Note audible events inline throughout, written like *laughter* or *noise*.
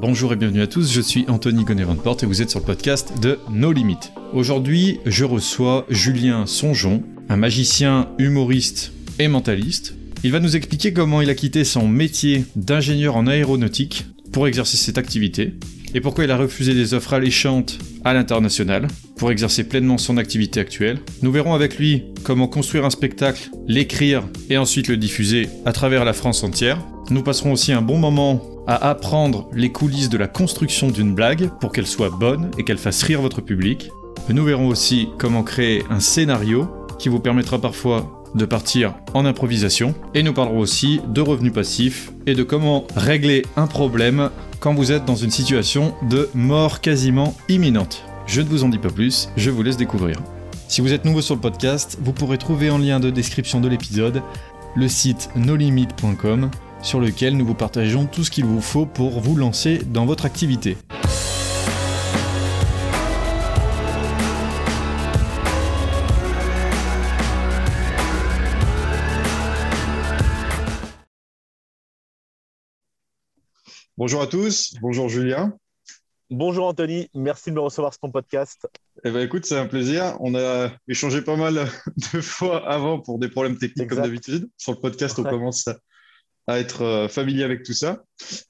Bonjour et bienvenue à tous, je suis Anthony Gonnet-Van et vous êtes sur le podcast de No Limit. Aujourd'hui, je reçois Julien Songeon, un magicien, humoriste et mentaliste. Il va nous expliquer comment il a quitté son métier d'ingénieur en aéronautique pour exercer cette activité et pourquoi il a refusé des offres alléchantes à l'international pour exercer pleinement son activité actuelle. Nous verrons avec lui comment construire un spectacle, l'écrire et ensuite le diffuser à travers la France entière. Nous passerons aussi un bon moment à apprendre les coulisses de la construction d'une blague pour qu'elle soit bonne et qu'elle fasse rire votre public. Nous verrons aussi comment créer un scénario qui vous permettra parfois de partir en improvisation. Et nous parlerons aussi de revenus passifs et de comment régler un problème quand vous êtes dans une situation de mort quasiment imminente. Je ne vous en dis pas plus, je vous laisse découvrir. Si vous êtes nouveau sur le podcast, vous pourrez trouver en lien de description de l'épisode le site nolimit.com sur lequel nous vous partageons tout ce qu'il vous faut pour vous lancer dans votre activité. Bonjour à tous, bonjour Julien. Bonjour Anthony, merci de me recevoir sur ton podcast. Eh ben écoute, c'est un plaisir. On a échangé pas mal *laughs* de fois avant pour des problèmes techniques comme d'habitude. Sur le podcast, on commence à, à être euh, familier avec tout ça.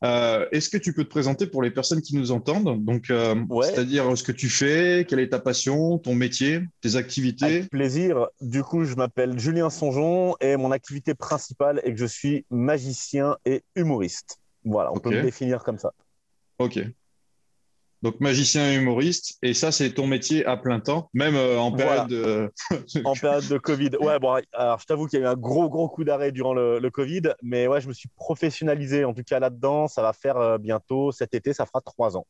Euh, est-ce que tu peux te présenter pour les personnes qui nous entendent? Donc, euh, c'est-à-dire ce que tu fais, quelle est ta passion, ton métier, tes activités? Avec plaisir. Du coup, je m'appelle Julien Songeon et mon activité principale est que je suis magicien et humoriste. Voilà, on peut me définir comme ça. Ok. Donc magicien et humoriste, et ça c'est ton métier à plein temps, même euh, en période de... *laughs* en période de Covid. Ouais, bon, alors je t'avoue qu'il y a eu un gros gros coup d'arrêt durant le, Covid, mais ouais, je me suis professionnalisé en tout cas là-dedans. Ça va faire euh, bientôt cet été, ça fera trois ans.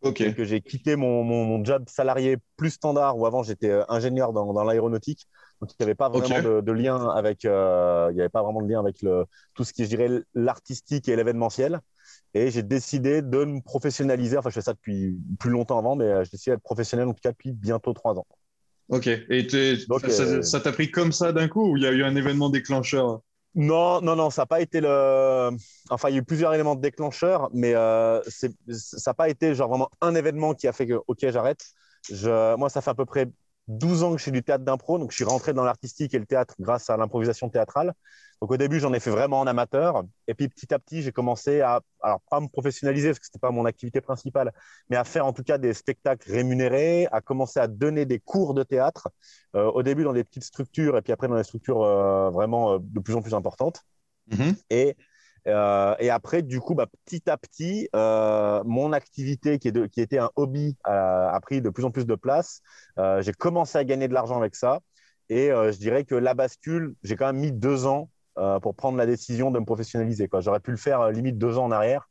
Ok. Que j'ai quitté mon, mon, job salarié plus standard, où avant j'étais euh, ingénieur dans, dans l'aéronautique, donc il n'y avait pas vraiment de, lien avec, il n'y avait pas vraiment de lien avec le, tout ce qui, je dirais, l'artistique et l'événementiel. Et j'ai décidé de me professionnaliser. Enfin, je fais ça depuis plus longtemps avant, mais euh, j'ai décidé d'être professionnel en tout cas depuis bientôt trois ans. Ok. Et euh, ça t'a pris comme ça d'un coup ou il y a eu un événement déclencheur? Non, non, non, ça n'a pas été le. Enfin, il y a eu plusieurs éléments déclencheurs, mais euh, ça n'a pas été genre vraiment un événement qui a fait que, ok, j'arrête. Je... Moi, ça fait à peu près 12 ans que je fais du théâtre d'impro, donc je suis rentré dans l'artistique et le théâtre grâce à l'improvisation théâtrale. Donc au début, j'en ai fait vraiment en amateur, et puis petit à petit, j'ai commencé à, alors pas me professionnaliser parce que c'était pas mon activité principale, mais à faire en tout cas des spectacles rémunérés, à commencer à donner des cours de théâtre. Euh, au début dans des petites structures, et puis après dans des structures euh, vraiment euh, de plus en plus importantes. Mm-hmm. Et et après, du coup, bah, petit à petit, mon activité qui, est qui, était un hobby a, pris de plus en plus de place. J'ai commencé à gagner de l'argent avec ça. Et je dirais que la bascule, j'ai quand même mis deux ans pour prendre la décision de me professionnaliser. J'aurais pu le faire limite deux ans en arrière.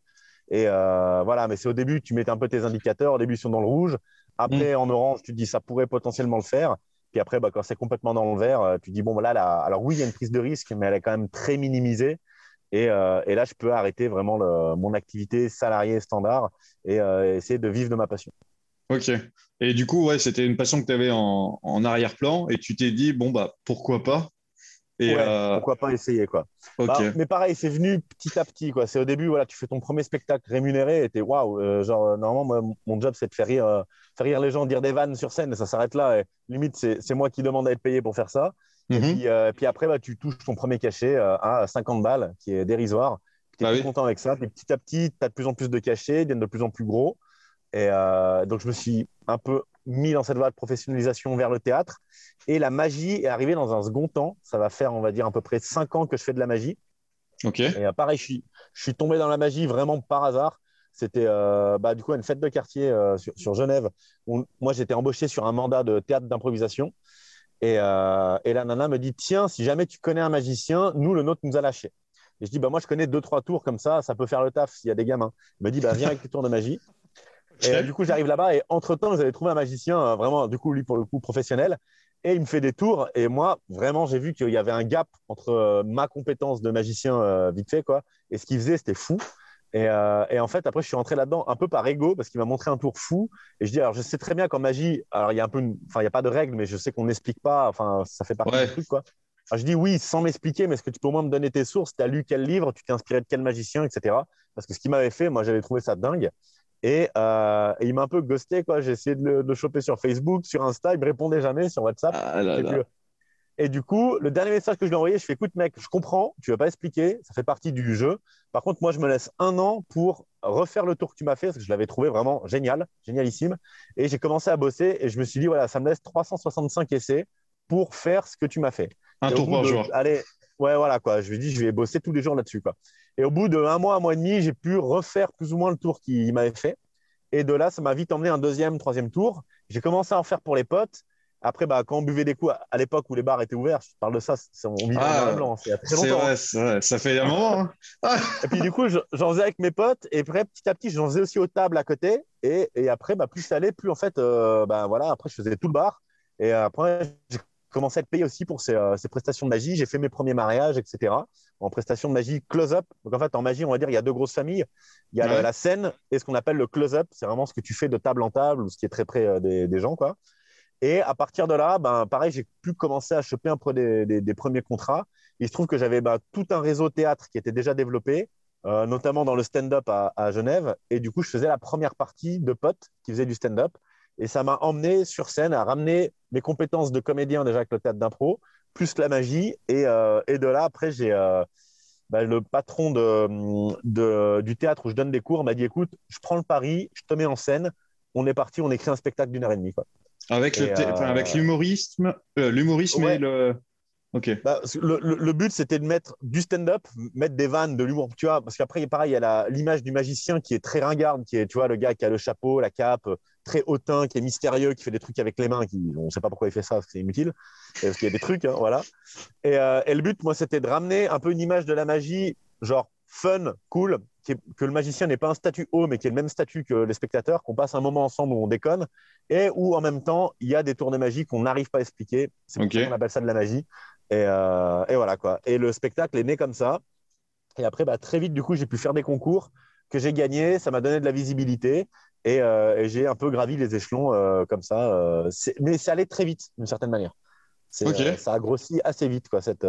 Et voilà, mais c'est au début, tu mets un peu tes indicateurs. Au début, ils sont dans le rouge. Après, mm. en orange, tu te dis ça pourrait potentiellement le faire. Puis après, bah, quand c'est complètement dans le vert, tu te dis bon, bah, là, alors oui, il y a une prise de risque, mais elle est quand même très minimisée. Euh, et, là, je peux arrêter vraiment mon activité salariée standard et euh, essayer de vivre de ma passion. Ok. Et du coup, ouais, c'était une passion que tu avais en, arrière-plan et tu t'es dit, bon, bah, pourquoi pas? Et euh, Pourquoi pas essayer, quoi. Bah, mais pareil, c'est venu petit à petit, quoi. C'est au début, voilà, tu fais ton premier spectacle rémunéré et tu waouh, genre, normalement, mon job, c'est de faire rire, faire rire les gens, dire des vannes sur scène et ça s'arrête là. Et limite, c'est moi qui demande à être payé pour faire ça. Et mhm. euh, puis, après, bah, tu touches ton premier cachet euh, à 50 balles, qui est dérisoire. Tu es bah content avec ça. Puis petit à petit, tu as de plus en plus de cachets, ils deviennent de plus en plus gros. Et euh, donc, je me suis un peu mis dans cette voie de professionnalisation vers le théâtre. Et la magie est arrivée dans un second temps. Ça va faire, on va dire, à peu près 5 ans que je fais de la magie. Ok. Et pareil, je suis, je suis tombé dans la magie vraiment par hasard. C'était bah, du coup une fête de quartier sur, sur, Genève. Où, moi, j'étais embauché sur un mandat de théâtre d'improvisation. Et, euh, et, la nana me dit Tiens, si jamais tu connais un magicien, nous, le nôtre nous a lâché. Et je dis bah, Moi, je connais deux, trois tours comme ça, ça peut faire le taf s'il y a des gamins. Il me dit bah, Viens avec tes tours de magie. Et euh, du coup, j'arrive là-bas et entre-temps, vous avez trouvé un magicien, euh, vraiment, du coup, lui, pour le coup, professionnel. Et il me fait des tours. Et moi, vraiment, j'ai vu qu'il y avait un gap entre ma compétence de magicien vite fait, quoi, et ce qu'il faisait, c'était fou. Euh, et, en fait, après, je suis rentré là-dedans un peu par ego parce qu'il m'a montré un tour fou. Et je dis, alors, je sais très bien qu'en magie, alors il y a un peu, enfin, il n'y a pas de règle, mais je sais qu'on n'explique pas. Enfin, ça fait partie du truc, quoi. je dis oui sans m'expliquer, mais est-ce que tu peux au moins me donner tes sources? Tu as lu quel livre? Tu t'es inspiré de quel magicien, etc. Parce que ce qu'il m'avait fait, moi, j'avais trouvé ça dingue. Et, euh, il m'a un peu ghosté, quoi. J'ai essayé de le, choper sur Facebook, sur Insta, il me répondait jamais sur WhatsApp. Ah et du coup, le dernier message que je lui ai envoyé, je fais écoute, mec, je comprends, tu ne vas pas expliquer, ça fait partie du jeu. Par contre, moi, je me laisse un an pour refaire le tour que tu m'as fait, parce que je l'avais trouvé vraiment génial, génialissime. Et j'ai commencé à bosser et je me suis dit voilà, ça me laisse 365 essais pour faire ce que tu m'as fait. Un tour par jour. Allez, ouais, voilà, quoi. Je lui ai dit je vais bosser tous les jours là-dessus, quoi. Et au bout de un mois, un mois et demi, j'ai pu refaire plus ou moins le tour qu'il m'avait fait. Et de là, ça m'a vite emmené un deuxième, troisième tour. J'ai commencé à en faire pour les potes. Après, bah, quand on buvait des coups, à l'époque où les bars étaient ouverts, je parle de ça, on vivait ah, blanc, c'est très longtemps. Vrai, ça fait un moment. Hein. et puis du coup, j'en faisais avec mes potes, et après, petit à petit, j'en faisais aussi aux tables à côté. Et, et après, bah, plus ça allait, plus en fait, euh, bah, voilà, après, je faisais tout le bar. Et après, j'ai commencé à être payé aussi pour ces, euh, ces prestations de magie. J'ai fait mes premiers mariages, etc. En prestations de magie close-up. Donc en fait, en magie, on va dire, il y a deux grosses familles. Il y a la, scène et ce qu'on appelle le close-up. C'est vraiment ce que tu fais de table en table ou ce qui est très près euh, des, des gens, quoi. Et à partir de là, ben, pareil, j'ai pu commencer à choper un peu des, premiers contrats. Il se trouve que j'avais ben, tout un réseau théâtre qui était déjà développé, euh, notamment dans le stand-up à, Genève. Et du coup, je faisais la première partie de potes qui faisaient du stand-up. Et ça m'a emmené sur scène à ramener mes compétences de comédien déjà avec le théâtre d'impro, plus la magie. Et, euh, de là, après, j'ai euh, ben, le patron de, du théâtre où je donne des cours m'a dit écoute, je prends le pari, je te mets en scène. On est parti, on écrit un spectacle d'une heure et demie. Quoi. Avec, le avec l'humorisme, euh, l'humorisme et le. Ok. Bah, le, le, but, c'était de mettre du stand-up, mettre des vannes, de l'humour, tu vois, parce qu'après, pareil, il y a l'image du magicien qui est très ringarde, qui est, tu vois, le gars qui a le chapeau, la cape, très hautain, qui est mystérieux, qui fait des trucs avec les mains, qui, on ne sait pas pourquoi il fait ça, c'est inutile, parce qu'il y a des trucs, hein, voilà. Et, euh, et, le but, moi, c'était de ramener un peu une image de la magie, genre fun, cool, que le magicien n'est pas un statut haut, mais qui est le même statut que les spectateurs, qu'on passe un moment ensemble où on déconne, et où en même temps, il y a des tours de magie qu'on n'arrive pas à expliquer. C'est pour ça qu'on appelle ça de la magie. Et, euh, et, voilà quoi. Et le spectacle est né comme ça. Et après, bah, très vite, du coup, j'ai pu faire des concours que j'ai gagnés. Ça m'a donné de la visibilité. Et, euh, j'ai un peu gravi les échelons euh, comme ça. mais ça allait très vite, d'une certaine manière. ça a grossi assez vite, quoi, cette,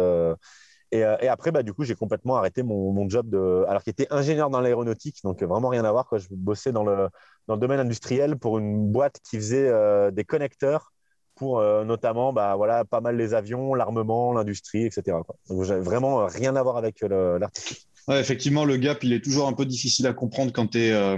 euh, et, après, bah, du coup, j'ai complètement arrêté mon, job de, alors qu'il était ingénieur dans l'aéronautique, donc vraiment rien à voir. Quoi. Je bossais dans le, dans le domaine industriel pour une boîte qui faisait euh, des connecteurs pour euh, notamment bah, voilà, pas mal les avions, l'armement, l'industrie, etc. Quoi. Donc, j'avais vraiment rien à voir avec l'artistique. Ouais, effectivement, le gap, il est toujours un peu difficile à comprendre quand tu es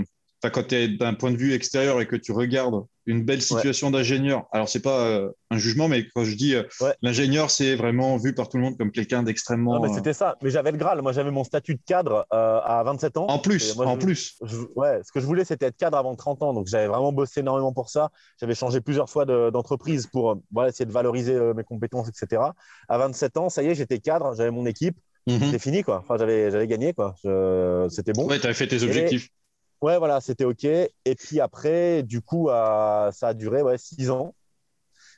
quand tu es d'un point de vue extérieur et que tu regardes une belle situation d'ingénieur, alors c'est pas euh, un jugement, mais quand je dis euh, l'ingénieur, c'est vraiment vu par tout le monde comme quelqu'un d'extrêmement. mais euh, c'était ça. Mais j'avais le Graal. Moi, j'avais mon statut de cadre à 27 ans. En plus, en plus. ouais, ce que je voulais, c'était être cadre avant 30 ans. Donc, j'avais vraiment bossé énormément pour ça. J'avais changé plusieurs fois d'entreprise pour voilà, essayer de valoriser mes compétences, etc. À 27 ans, ça y est, j'étais cadre, j'avais mon équipe. Mhm. C'était fini, quoi. Enfin, j'avais gagné, quoi. C'était bon. Ouais, tu avais fait tes objectifs. Ouais, voilà, c'était OK. Et puis après, du coup, ça a duré ouais, six ans.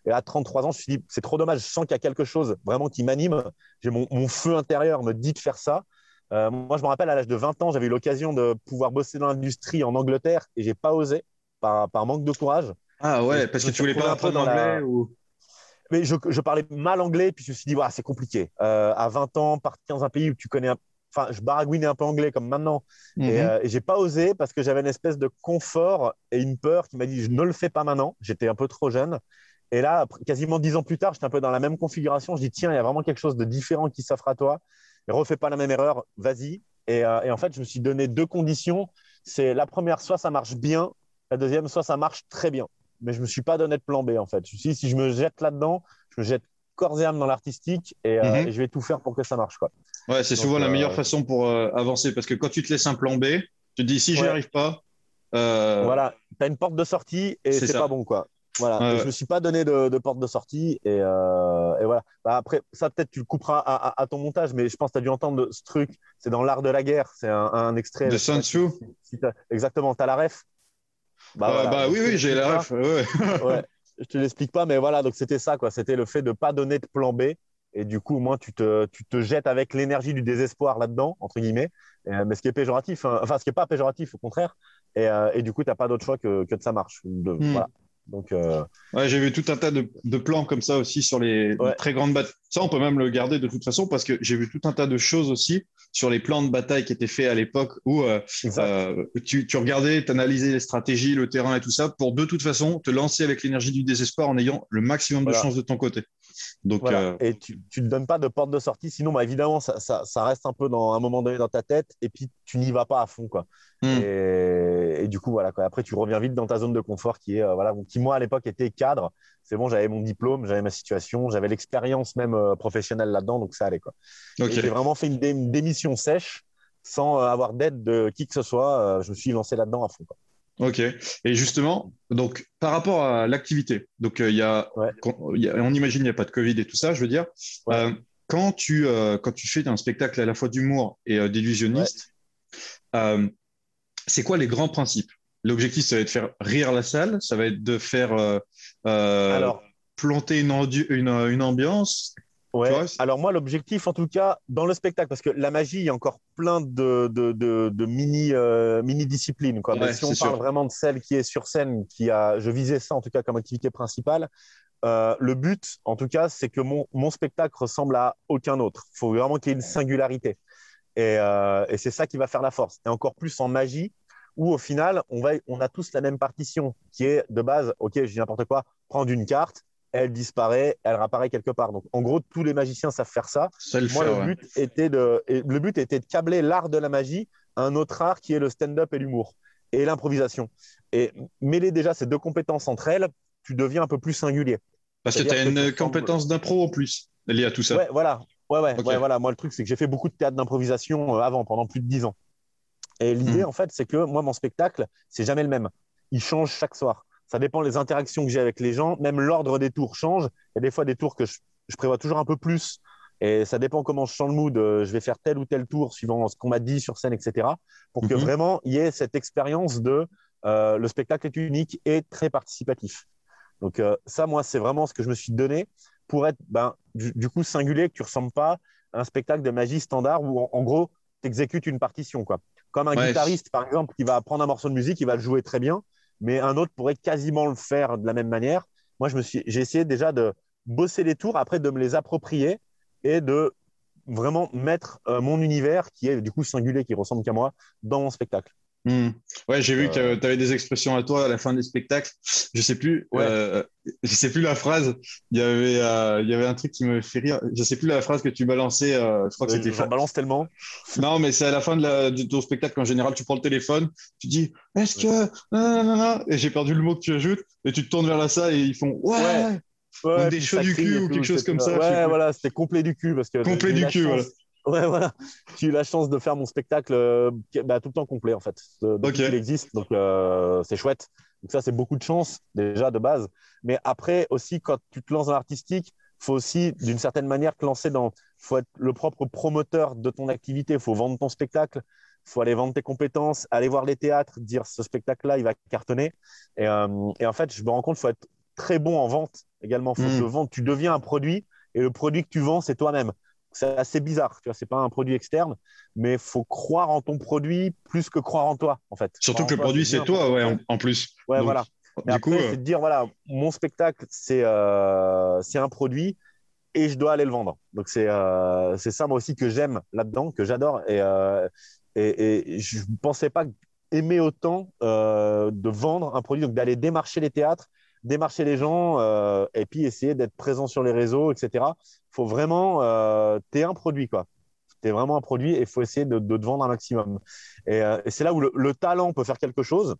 Et à 33 ans, je me suis dit, c'est trop dommage. Je sens qu'il y a quelque chose vraiment qui m'anime. J'ai mon, feu intérieur me dit de faire ça. Euh, moi, je me rappelle, à l'âge de 20 ans, j'avais eu l'occasion de pouvoir bosser dans l'industrie en Angleterre et j'ai pas osé par, par, manque de courage. Ah ouais, parce que tu voulais pas apprendre l'anglais ou... Mais je, je, parlais mal anglais, puis je me suis dit, ouais, c'est compliqué. Euh, à 20 ans, partir dans un pays où tu connais un, enfin, je baragouinais un peu anglais comme maintenant. Et, je mhm. euh, et j'ai pas osé parce que j'avais une espèce de confort et une peur qui m'a dit je ne le fais pas maintenant. J'étais un peu trop jeune. Et là, quasiment dix ans plus tard, j'étais un peu dans la même configuration. Je dis tiens, il y a vraiment quelque chose de différent qui s'offre à toi. Et refais pas la même erreur, vas-y. Et, euh, et, en fait, je me suis donné deux conditions. C'est la première, soit ça marche bien. La deuxième, soit ça marche très bien. Mais je me suis pas donné de plan B en fait. Je me suis dit, si je me jette là-dedans, je me jette corps et âme dans l'artistique et, euh, mhm. et, je vais tout faire pour que ça marche. Quoi. Ouais, c'est souvent la meilleure euh, façon pour euh, avancer parce que quand tu te laisses un plan B, tu te dis si j'y arrive pas. Euh, voilà, tu as une porte de sortie et c'est pas bon quoi. Voilà, je me suis pas donné de, porte de sortie et, et voilà. Bah, après, ça peut-être tu le couperas à, ton montage, mais je pense que tu as dû entendre ce truc. C'est dans l'art de la guerre, c'est un, extrait. De Sun Tzu. exactement, tu as la ref? Bah, bah oui, oui, j'ai la ref. Ouais. *laughs* ouais. Je te l'explique pas, mais voilà, donc c'était ça quoi. C'était le fait de pas donner de plan B et du coup, au moins, tu te, tu te jettes avec l'énergie du désespoir là-dedans, entre guillemets. mais ce qui est péjoratif, hein, enfin, ce qui n'est pas péjoratif, au contraire. Et, euh, et du coup, tu n'as pas d'autre choix que, que de ça marche. De, hmm. voilà. Donc, euh, ouais, j'ai vu tout un tas de, de, plans comme ça aussi sur les, très grandes batailles. Ça, on peut même le garder de toute façon parce que j'ai vu tout un tas de choses aussi sur les plans de bataille qui étaient faits à l'époque où euh, euh, tu, tu, regardais, tu analysais les stratégies, le terrain et tout ça pour de toute façon te lancer avec l'énergie du désespoir en ayant le maximum de chances de ton côté. Donc, voilà. Et tu ne te donnes pas de porte de sortie, sinon bah, évidemment ça, ça, ça, reste un peu dans un moment donné dans ta tête et puis tu n'y vas pas à fond. Quoi. Hmm. Et, et, du coup, voilà, quoi. après tu reviens vite dans ta zone de confort qui est, voilà, qui moi à l'époque était cadre. C'est bon, j'avais mon diplôme, j'avais ma situation, j'avais l'expérience même euh, professionnelle là-dedans, donc ça allait. Quoi. J'ai vraiment fait une, démission sèche sans euh, avoir d'aide de qui que ce soit. Euh, je me suis lancé là-dedans à fond. Quoi. Ok. Et justement, donc par rapport à l'activité, donc il y, a, on imagine il n'y a pas de Covid et tout ça, je veux dire. quand tu quand tu fais un spectacle à la fois d'humour et d'illusionniste, c'est quoi les grands principes? L'objectif, ça va être de faire rire la salle, ça va être de faire euh, euh, planter une, une, ambiance. Ouais. Alors moi, l'objectif, en tout cas, dans le spectacle, parce que la magie, il y a encore plein de, de, de, mini, euh, mini disciplines. Quoi. Mais si on parle vraiment de celle qui est sur scène, qui a, je visais ça en tout cas comme activité principale. le but, en tout cas, c'est que mon, mon, spectacle ressemble à aucun autre. Il faut vraiment qu'il y ait une singularité. Et, et c'est ça qui va faire la force. Et encore plus en magie, où au final, on, va, on a tous la même partition qui est de base, ok, je dis n'importe quoi, prendre une carte, elle disparaît, elle réapparaît quelque part. Donc, en gros, tous les magiciens savent faire ça. Moi, le, but était de, le but était de câbler l'art de la magie à un autre art qui est le stand-up et l'humour et l'improvisation. Et mêler déjà ces deux compétences entre elles, tu deviens un peu plus singulier. Parce que tu as une compétence d'impro en plus liée à tout ça. Ouais, voilà. Ouais, ouais, ouais, voilà. Moi, le truc, c'est que j'ai fait beaucoup de théâtre d'improvisation euh, avant, pendant plus de dix ans. Et l'idée, hmm. en fait, c'est que moi, mon spectacle, c'est jamais le même. Il change chaque soir. Ça dépend des interactions que j'ai avec les gens. Même l'ordre des tours change. Il y a des fois des tours que je, prévois toujours un peu plus. Et ça dépend comment je sens le mood. Euh, je vais faire tel ou tel tour suivant ce qu'on m'a dit sur scène, etc. Pour que mhm. vraiment il y ait cette expérience de euh, le spectacle est unique et très participatif. Donc euh, ça, moi, c'est vraiment ce que je me suis donné pour être ben, du, coup singulier, que tu ne ressembles pas à un spectacle de magie standard où en, en gros, tu exécutes une partition. Quoi. Comme un guitariste, par exemple, qui va prendre un morceau de musique, il va le jouer très bien, mais un autre pourrait quasiment le faire de la même manière. Moi, j'ai essayé déjà de bosser les tours, après de me les approprier et de vraiment mettre euh, mon univers, qui est du coup singulier, qui ressemble qu'à moi, dans mon spectacle. Hmm. Ouais, j'ai vu que euh. tu avais des expressions à toi à la fin des spectacles. Je sais plus, euh, je sais plus la phrase. Il y avait, euh, il y avait un truc qui me fait rire. Je sais plus la phrase que tu balançais. je crois que c'était. Je balance tellement. Non, mais c'est à la fin de, la, ton spectacle qu'en général tu prends le téléphone, tu dis est-ce que non, non, non, et j'ai perdu le mot que tu ajoutes et tu te tournes vers la salle et ils font ouais. ouais. des cheveux du cul ou quelque chose comme ça. Ouais, voilà, c'était complet du cul parce que. Complet du cul, voilà. Ouais, voilà. J'ai eu la chance de faire mon spectacle euh, bah, tout le temps complet, en fait. Donc, Il existe, donc euh, c'est chouette. Donc, ça, c'est beaucoup de chance, déjà, de base. Mais après, aussi, quand tu te lances dans l'artistique, il faut aussi, d'une certaine manière, te lancer dans. Il faut être le propre promoteur de ton activité. Il faut vendre ton spectacle. Il faut aller vendre tes compétences, aller voir les théâtres, dire ce spectacle-là, il va cartonner. Et, euh, et, en fait, je me rends compte faut être très bon en vente également. Faut mmh. que tu deviens un produit et le produit que tu vends, c'est toi-même c'est assez bizarre. Tu vois, c'est pas un produit externe, mais il faut croire en ton produit plus que croire en toi, en fait. Surtout que le produit, c'est toi, ouais, en, plus. Ouais, voilà. du après, coup, euh, c'est de dire, voilà, mon spectacle, c'est euh, c'est un produit et je dois aller le vendre. Donc, c'est euh, c'est ça, moi aussi, que j'aime là-dedans, que j'adore. Et, et, et, je ne pensais pas aimer autant de vendre un produit, donc d'aller démarcher les théâtres démarcher les gens euh, et puis essayer d'être présent sur les réseaux, etc. Il faut vraiment, euh, tu es un produit, quoi. Tu es vraiment un produit et il faut essayer de, te vendre un maximum. Et, euh, c'est là où le, talent peut faire quelque chose.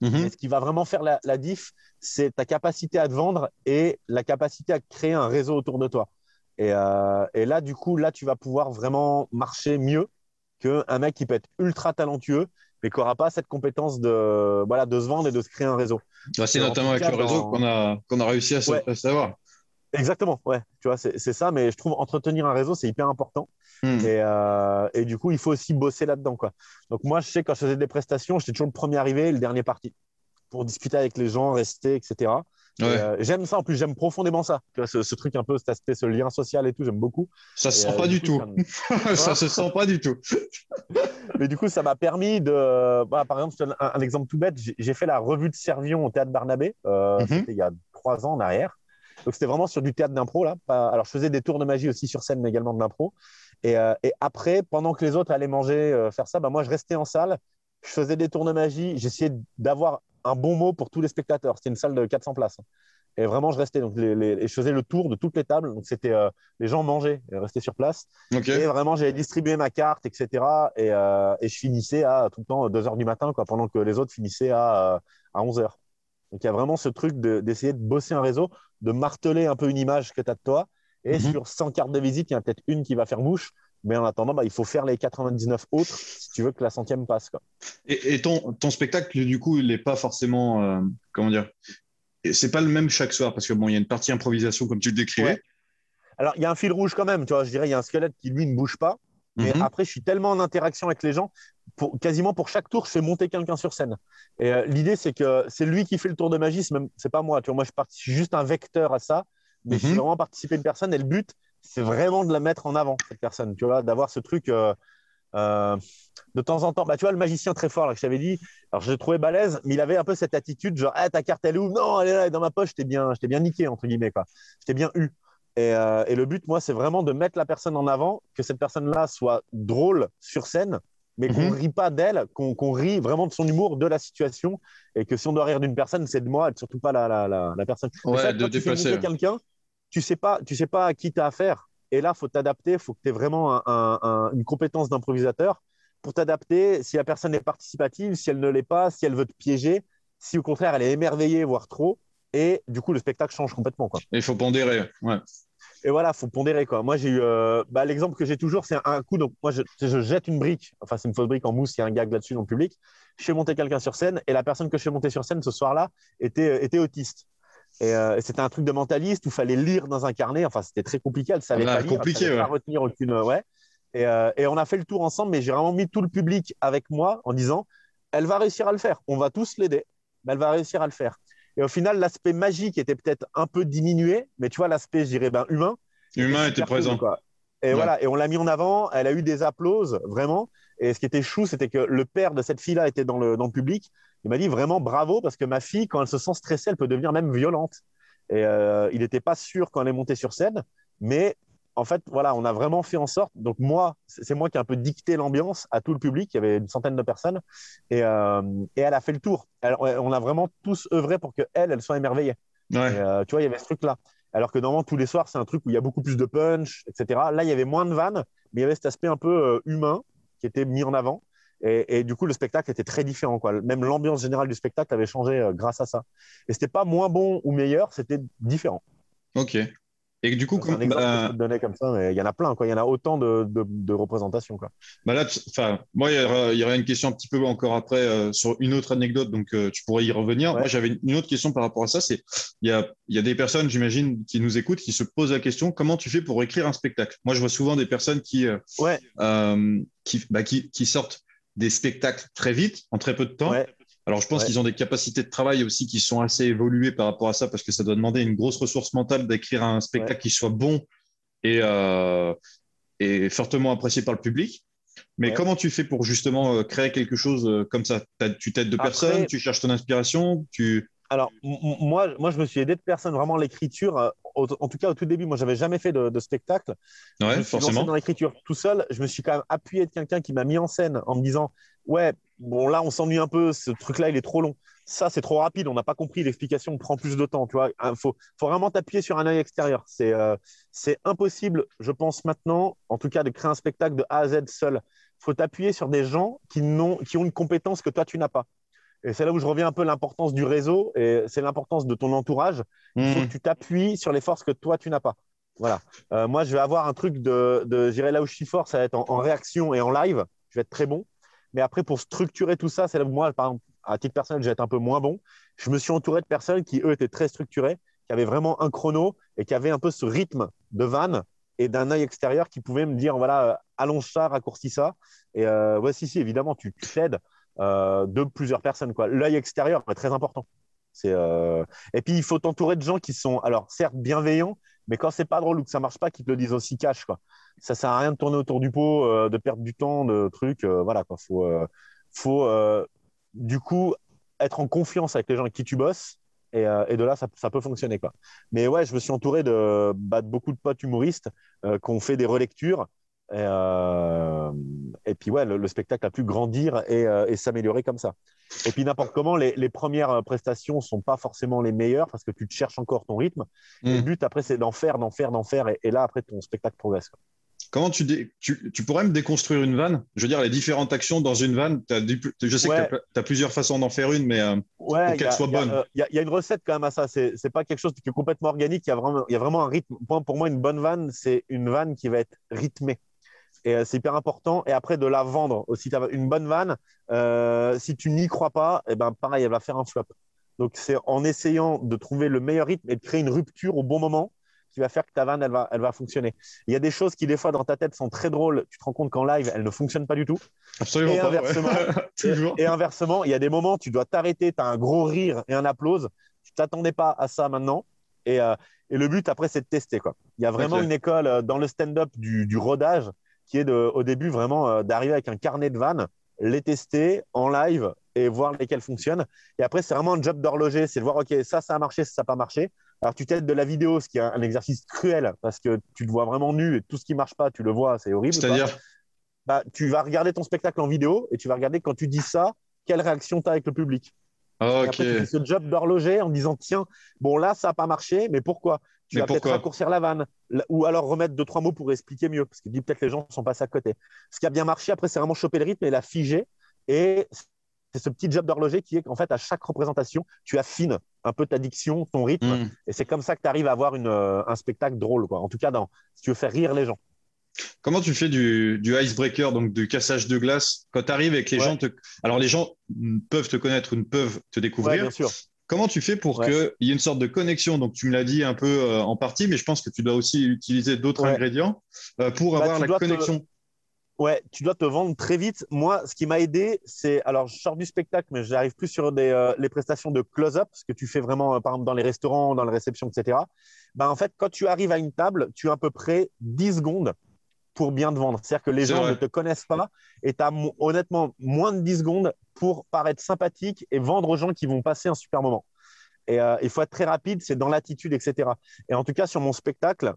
Mm-hmm. ce qui va vraiment faire la, diff, c'est ta capacité à te vendre et la capacité à créer un réseau autour de toi. Et, et là, du coup, là, tu vas pouvoir vraiment marcher mieux qu'un mec qui peut être ultra talentueux mais qui n'aura pas cette compétence de, voilà, de se vendre et de se créer un rézou. c'est notamment avec le réseau qu'on a, qu'on a réussi à, savoir. Exactement, ouais. Tu vois, c'est ça, mais je trouve entretenir un réseau, c'est hyper important. Hmm. Et, euh, et, du coup, il faut aussi bosser là-dedans. Quoi. Donc, moi, je sais, quand je faisais des prestations, j'étais toujours le premier arrivé et le dernier parti pour discuter avec les gens, rester, etc. Euh, j'aime ça, en plus, j'aime profondément ça. Tu vois, ce, truc un peu, cet aspect, ce lien social et tout, j'aime beaucoup. Ça se sent pas du tout. *laughs* Ça, se sent pas du tout. *laughs* Mais du coup, ça m'a permis de. Bah, par exemple, un, un, exemple tout bête. J'ai fait la revue de Servion au théâtre Barnabé. Euh, mhm. C'était il y a trois ans en arrière. Donc, c'était vraiment sur du théâtre d'impro. là. Alors, je faisais des tours de magie aussi sur scène, mais également de l'impro. Et, euh, et, après, pendant que les autres allaient manger, faire ça, bah, moi, je restais en salle. Je faisais des tours de magie. J'essayais d'avoir un bon mot pour tous les spectateurs. C'était une salle de 400 places. Et vraiment, je restais. Donc, les, je faisais le tour de toutes les tables. Donc, c'était euh, les gens mangeaient et restaient sur place. Et vraiment, j'avais distribué ma carte, etc. Euh, et, je finissais à tout le temps 2 h du matin, quoi, pendant que les autres finissaient à, 11 euh, h. Donc, il y a vraiment ce truc d'essayer de, bosser un réseau, de marteler un peu une image que tu as de toi. Et mhm. sur 100 cartes de visite, il y en a peut-être une qui va faire mouche. Mais en attendant, bah, il faut faire les 99 autres si tu veux que la centième passe. Quoi. Et, ton, ton, spectacle, du coup, il n'est pas forcément. Euh, comment dire C'est pas le même chaque soir parce que bon, il y a une partie improvisation comme tu le décrivais. Alors, il y a un fil rouge quand même. Tu vois, je dirais, il y a un squelette qui, lui, ne bouge pas. Mais mhm. après, je suis tellement en interaction avec les gens. Pour, quasiment pour chaque tour, je fais monter quelqu'un sur scène. Et euh, l'idée, c'est que c'est lui qui fait le tour de magie. C'est, même, pas moi. Tu vois, moi, je, suis juste un vecteur à ça. Mais je suis mhm. vraiment participer une personne. Et le but, c'est vraiment de la mettre en avant, cette personne, tu vois, d'avoir ce truc. Euh, euh, de temps en temps, bah, tu vois, le magicien très fort, là, que je t'avais dit, alors je l'ai trouvé balèze, mais il avait un peu cette attitude, genre, ah, ta carte, elle est où? Non, elle est là, elle est dans ma poche, je t'ai bien, bien niqué, entre guillemets, quoi. Je t'ai bien eu. Et, euh, et, le but, moi, c'est vraiment de mettre la personne en avant, que cette personne-là soit drôle sur scène, mais qu'on ne mhm. rit pas d'elle, qu'on rit vraiment de son humour, de la situation, et que si on doit rire d'une personne, c'est de moi, et surtout pas la, la, la, personne. Ouais, de déplacer. quelqu'un, tu sais pas, tu sais pas à qui tu as affaire. Et là, faut t'adapter, il faut que tu aies vraiment une compétence d'improvisateur pour t'adapter. Si la personne est participative, si elle ne l'est pas, si elle veut te piéger, si au contraire elle est émerveillée, voire trop, et du coup le spectacle change complètement. Quoi. Il faut pondérer. Ouais. Et voilà, faut pondérer quoi. Moi j'ai eu euh, bah, l'exemple que j'ai toujours, c'est un, coup. Donc moi je, jette une brique, enfin c'est une fausse brique en mousse, il y a un gag là-dessus dans le public. Je fais monter quelqu'un sur scène et la personne que je fais monter sur scène ce soir-là était, était autiste. Euh, et, c'était un truc de mentaliste où il fallait lire dans un carnet. Enfin, c'était très compliqué. Elle savait ah, pas compliqué, savait pas retenir aucune. Ouais. Et, euh, et, on a fait le tour ensemble, mais j'ai vraiment mis tout le public avec moi en disant elle va réussir à le faire. On va tous l'aider, mais elle va réussir à le faire. Et au final, l'aspect magique était peut-être un peu diminué, mais tu vois, l'aspect, je dirais, ben, humain. Humain était, présent. Et voilà, et on l'a mis en avant. Elle a eu des applauses, vraiment. Et ce qui était chou, c'était que le père de cette fille-là était dans le, dans le public. Il m'a dit vraiment bravo parce que ma fille, quand elle se sent stressée, elle peut devenir même violente. Et euh, il n'était pas sûr quand elle est montée sur scène, mais en fait, voilà, on a vraiment fait en sorte. Donc moi, c'est moi qui ai un peu dicté l'ambiance à tout le public. Il y avait une centaine de personnes et, euh, et elle a fait le tour. on a vraiment tous œuvré pour que elle, elle soit émerveillée. Euh, tu vois, il y avait ce truc-là. Alors que normalement, tous les soirs, c'est un truc où il y a beaucoup plus de punch, etc. Là, il y avait moins de vannes, mais il y avait cet aspect un peu humain qui était mis en avant. Et, du coup, le spectacle était très différent. Quoi. Même l'ambiance générale du spectacle avait changé euh, grâce à ça. Et c'était pas moins bon ou meilleur, c'était différent. Ok. Et du coup, comme, un exemple bah... que je comme ça, mais il y en a plein. Quoi. Il y en a autant de, de, représentations. Quoi. Bah là, moi, il y, aurait, une question un petit peu encore après euh, sur une autre anecdote, donc euh, tu pourrais y revenir. Moi, j'avais une autre question par rapport à ça. C'est il y a, y a des personnes, j'imagine, qui nous écoutent, qui se posent la question comment tu fais pour écrire un spectacle? Moi, je vois souvent des personnes qui, ouais. qui, bah, qui, qui sortent des spectacles très vite, en très peu de temps. Alors, je pense qu'ils ont des capacités de travail aussi qui sont assez évoluées par rapport à ça, parce que ça doit demander une grosse ressource mentale d'écrire un spectacle qui soit bon et, euh, et fortement apprécié par le public. Mais comment tu fais pour justement euh, créer quelque chose euh, comme ça? Tu t'aides de personnes, tu cherches ton inspiration, tu alors, moi, moi, je me suis aidé de personne vraiment l'écriture. En tout cas, au tout début, moi, j'avais jamais fait de, spectacle. Ouais, je me suis forcément. dans l'écriture tout seul. Je me suis quand même appuyé de quelqu'un qui m'a mis en scène en me disant Ouais, bon, là, on s'ennuie un peu. Ce truc-là, il est trop long. Ça, c'est trop rapide. On n'a pas compris. L'explication prend plus de temps. Tu vois, il hein, faut, faut vraiment t'appuyer sur un œil extérieur. C'est euh, c'est impossible, je pense maintenant, en tout cas, de créer un spectacle de A à Z seul. Il faut t'appuyer sur des gens qui, qui ont une compétence que toi, tu n'as pas. Et c'est là où je reviens un peu l'importance du réseau et c'est l'importance de ton entourage. Il faut mmh. que tu t'appuies sur les forces que toi, tu n'as pas. Voilà. Euh, moi, je vais avoir un truc de, de j'irai là où je suis fort, ça va être en, réaction et en live. Je vais être très bon. Mais après, pour structurer tout ça, c'est là où moi, par exemple, à titre personnel, je vais être un peu moins bon. Je me suis entouré de personnes qui, eux, étaient très structurées, qui avaient vraiment un chrono et qui avaient un peu ce rythme de van et d'un œil extérieur qui pouvait me dire voilà, euh, allonge ça, raccourcis ça. Et euh, si, si, évidemment, tu t'aides. Euh, de plusieurs personnes. L'œil extérieur est très important. Euh, Et puis, il faut t'entourer de gens qui sont, alors, certes, bienveillants, mais quand c'est pas drôle ou que ça marche pas, qu'ils te le disent aussi cash. Quoi. Ça sert à rien de tourner autour du pot, euh, de perdre du temps, de trucs. voilà, quoi. Faut, faut du coup être en confiance avec les gens avec qui tu bosses. Et, de là, ça, ça, peut fonctionner. Quoi. Mais ouais, je me suis entouré de, bah, de beaucoup de potes humoristes qui ont fait des relectures et, euh, et puis, ouais, le, spectacle a pu grandir et, euh, et s'améliorer comme ça. Et puis, n'importe comment, les, les, premières prestations sont pas forcément les meilleures parce que tu te cherches encore ton rythme. Le mm. but, après, c'est d'en faire, d'en faire, d'en faire. Et, là, après, ton spectacle progresse. Comment tu, tu, tu, pourrais me déconstruire une vanne? Je veux dire, les différentes actions dans une vanne, je sais que tu as, plusieurs façons d'en faire une, mais euh, pour qu'elle soit bonne. Il y, y, a une recette quand même à ça. C'est n'est pas quelque chose qui est complètement organique. Il y, a vraiment, y a vraiment un rythme. Pour moi, une bonne vanne, c'est une vanne qui va être rythmée. Et euh, c'est hyper important. Et après, de la vendre aussi. Tu as une bonne vanne. Euh, si tu n'y crois pas, et eh ben, pareil, elle va faire un flop. Donc, c'est en essayant de trouver le meilleur rythme et de créer une rupture au bon moment qui va faire que ta vanne, elle va, elle va fonctionner. Il y a des choses qui, des fois, dans ta tête sont très drôles. Tu te rends compte qu'en live, elles ne fonctionnent pas du tout. Absolument et Inversement, *laughs* et, inversement, il y a des moments, tu dois t'arrêter, tu as un gros rire et un applause. Tu t'attendais pas à ça maintenant. Et, euh, et le but, après, c'est de tester. Quoi. Il y a vraiment une école dans le stand-up du, du rodage qui est de, au début vraiment euh, d'arriver avec un carnet de vannes, les tester en live et voir lesquelles fonctionnent. Et après, c'est vraiment un job d'horloger, c'est de voir, OK, ça, ça a marché, ça n'a pas marché. Alors, tu t'aides de la vidéo, ce qui est un, exercice cruel parce que tu te vois vraiment nu et tout ce qui ne marche pas, tu le vois, c'est horrible. C'est-à-dire? Bah, Tu vas regarder ton spectacle en vidéo et tu vas regarder quand tu dis ça, quelle réaction tu as avec le public. Ah, après, tu fais ce job d'horloger en disant tiens, bon là, ça n'a pas marché, mais pourquoi? Tu vas peut-être raccourcir la vanne ou alors remettre deux, trois mots pour expliquer mieux parce que dit peut-être les gens sont passés à côté. Ce qui a bien marché, après, c'est vraiment choper le rythme et la figer. Et c'est ce petit job d'horloger qui est qu'en fait, à chaque représentation, tu affines un peu ta diction, ton rythme. Hmm. Et c'est comme ça que tu arrives à avoir une, euh, un spectacle drôle. Quoi. En tout cas, dans, si tu veux faire rire les gens. Comment tu fais du, du, icebreaker, donc du cassage de glace, quand tu arrives avec les gens Alors, les gens peuvent te connaître ou ne peuvent te découvrir. bien sûr. Comment tu fais pour qu'il y ait une sorte de connexion? Donc, tu me l'as dit un peu euh, en partie, mais je pense que tu dois aussi utiliser d'autres ingrédients euh, pour bah, avoir la connexion. Ouais, tu dois te vendre très vite. Moi, ce qui m'a aidé, c'est. Alors, je sors du spectacle, mais j'arrive plus sur des, euh, les prestations de close-up, ce que tu fais vraiment, par exemple, dans les restaurants, dans les réceptions, etc. Bah, en fait, quand tu arrives à une table, tu as à peu près 10 secondes pour bien te vendre. C'est-à-dire que les gens ne te connaissent pas et tu as honnêtement moins de 10 secondes pour paraître sympathique et vendre aux gens qui vont passer un super moment. Et euh, il faut être très rapide, c'est dans l'attitude, etc. Et en tout cas, sur mon spectacle,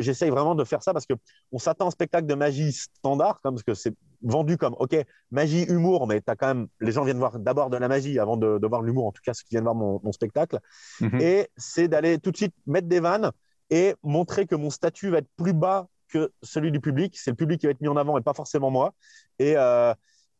j'essaye vraiment de faire ça parce qu'on s'attend à un spectacle de magie standard, comme que c'est vendu comme, OK, magie, humour, mais as quand même, les gens viennent voir d'abord de la magie avant de, voir l'humour, en tout cas ceux qui viennent voir mon, spectacle. Mhm. Et c'est d'aller tout de suite mettre des vannes et montrer que mon statut va être plus bas que celui du public. C'est le public qui va être mis en avant et pas forcément moi. Et, euh,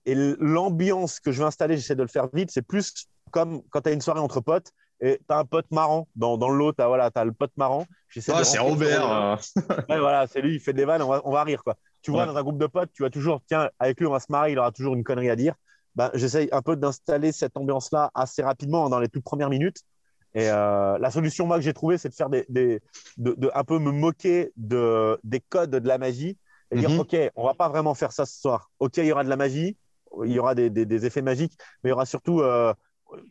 et l'ambiance que je vais installer, j'essaie de le faire vite, c'est plus comme quand tu as une soirée entre potes et tu as un pote marrant. Dans, dans le lot, tu as, voilà, as, le pote marrant. Ah, c'est Robert. *laughs* ouais, voilà, c'est lui, il fait des vannes, on va, on va rire. Quoi. Tu vois, dans un groupe de potes, tu vas toujours, tiens, avec lui, on va se marrer, il aura toujours une connerie à dire. Ben, J'essaye un peu d'installer cette ambiance-là assez rapidement dans les toutes premières minutes. Et euh, la solution, moi, que j'ai trouvée, c'est de faire des, des de, un peu me moquer de, des codes de la magie et dire, mhm. OK, on va pas vraiment faire ça ce soir. OK, il y aura de la magie, il y aura des, des, effets magiques, mais il y aura surtout, euh,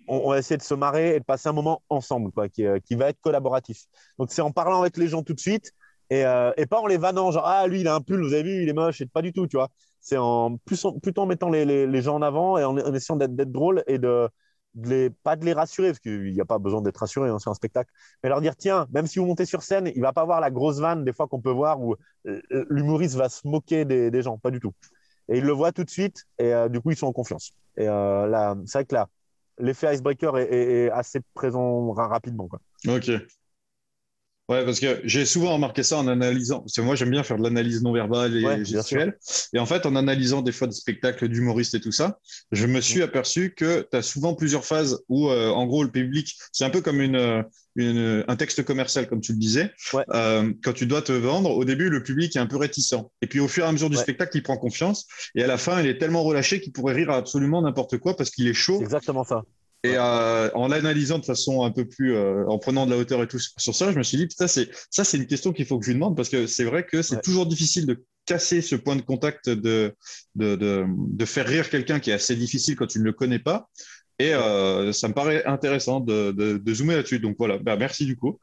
on, va essayer de se marrer et de passer un moment ensemble, quoi, qui, euh, qui va être collaboratif. Donc, c'est en parlant avec les gens tout de suite et, et, pas en les vannant, genre, ah, lui, il a un pull, vous avez vu, il est moche, et pas du tout, tu vois. C'est en, plus en, plutôt en mettant les, les, les, gens en avant et en, en essayant d'être drôle et de, pas de les rassurer, parce qu'il n'y a pas besoin d'être rassuré hein, sur un spectacle, mais leur dire tiens, même si vous montez sur scène, il va pas avoir la grosse vanne des fois qu'on peut voir où euh, l'humoriste va se moquer des, gens, pas du tout. Et ils le voient tout de suite, et euh, du coup, ils sont en confiance. Et euh, là, c'est vrai que là, l'effet icebreaker est, assez présent rapidement. Quoi. Ok. Ouais, parce que j'ai souvent remarqué ça en analysant. Parce que moi, j'aime bien faire de l'analyse non verbale et gestuelle. Et en fait, en analysant des fois des spectacles d'humoristes et tout ça, je me suis aperçu que tu as souvent plusieurs phases où, euh, en gros, le public, c'est un peu comme une, une, un texte commercial, comme tu le disais. Euh, quand tu dois te vendre, au début, le public est un peu réticent. Et puis, au fur et à mesure du spectacle, il prend confiance. Et à la fin, il est tellement relâché qu'il pourrait rire à absolument n'importe quoi parce qu'il est chaud. exactement ça. Et euh, en l'analysant de façon un peu plus, euh, en prenant de la hauteur et tout sur ça, je me suis dit, putain, c'est, ça, c'est une question qu'il faut que je lui demande parce que c'est vrai que c'est toujours difficile de casser ce point de contact, de, de, de, de faire rire quelqu'un qui est assez difficile quand tu ne le connais pas. Et ça me paraît intéressant de, de, zoomer là-dessus. Donc voilà, bah, merci du coup.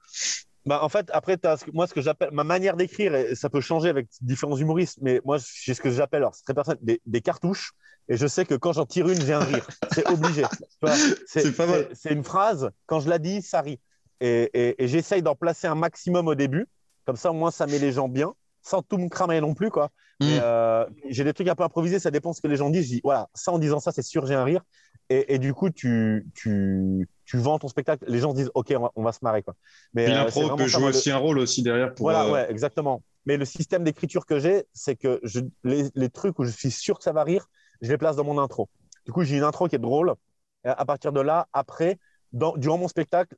Bah, en fait, après, as, moi, ce que j'appelle ma manière d'écrire, ça peut changer avec différents humoristes, mais moi, j'ai ce que j'appelle, alors c'est très personnel, des, des, cartouches. Et je sais que quand j'en tire une, j'ai un rire. C'est obligé. *laughs* C'est une phrase, quand je la dis, ça rit. Et, et, j'essaye d'en placer un maximum au début. Comme ça, au moins, ça met les gens bien, sans tout me cramer non plus. quoi. Mm. Euh, j'ai des trucs un peu improvisés, ça dépend de ce que les gens disent. Je dis, voilà, ça en disant ça, c'est sûr, j'ai un rire. Et, et, du coup, tu, tu, tu vends ton spectacle, les gens disent OK, on va, se marrer. Quoi. Mais euh, l'impro peut jouer aussi un rôle aussi derrière. Pour, voilà, euh, ouais, exactement. Mais le système d'écriture que j'ai, c'est que je, les, trucs où je suis sûr que ça va rire, je les place dans mon intro. Du coup, j'ai une intro qui est drôle. Et à partir de là, après, dans, durant mon spectacle,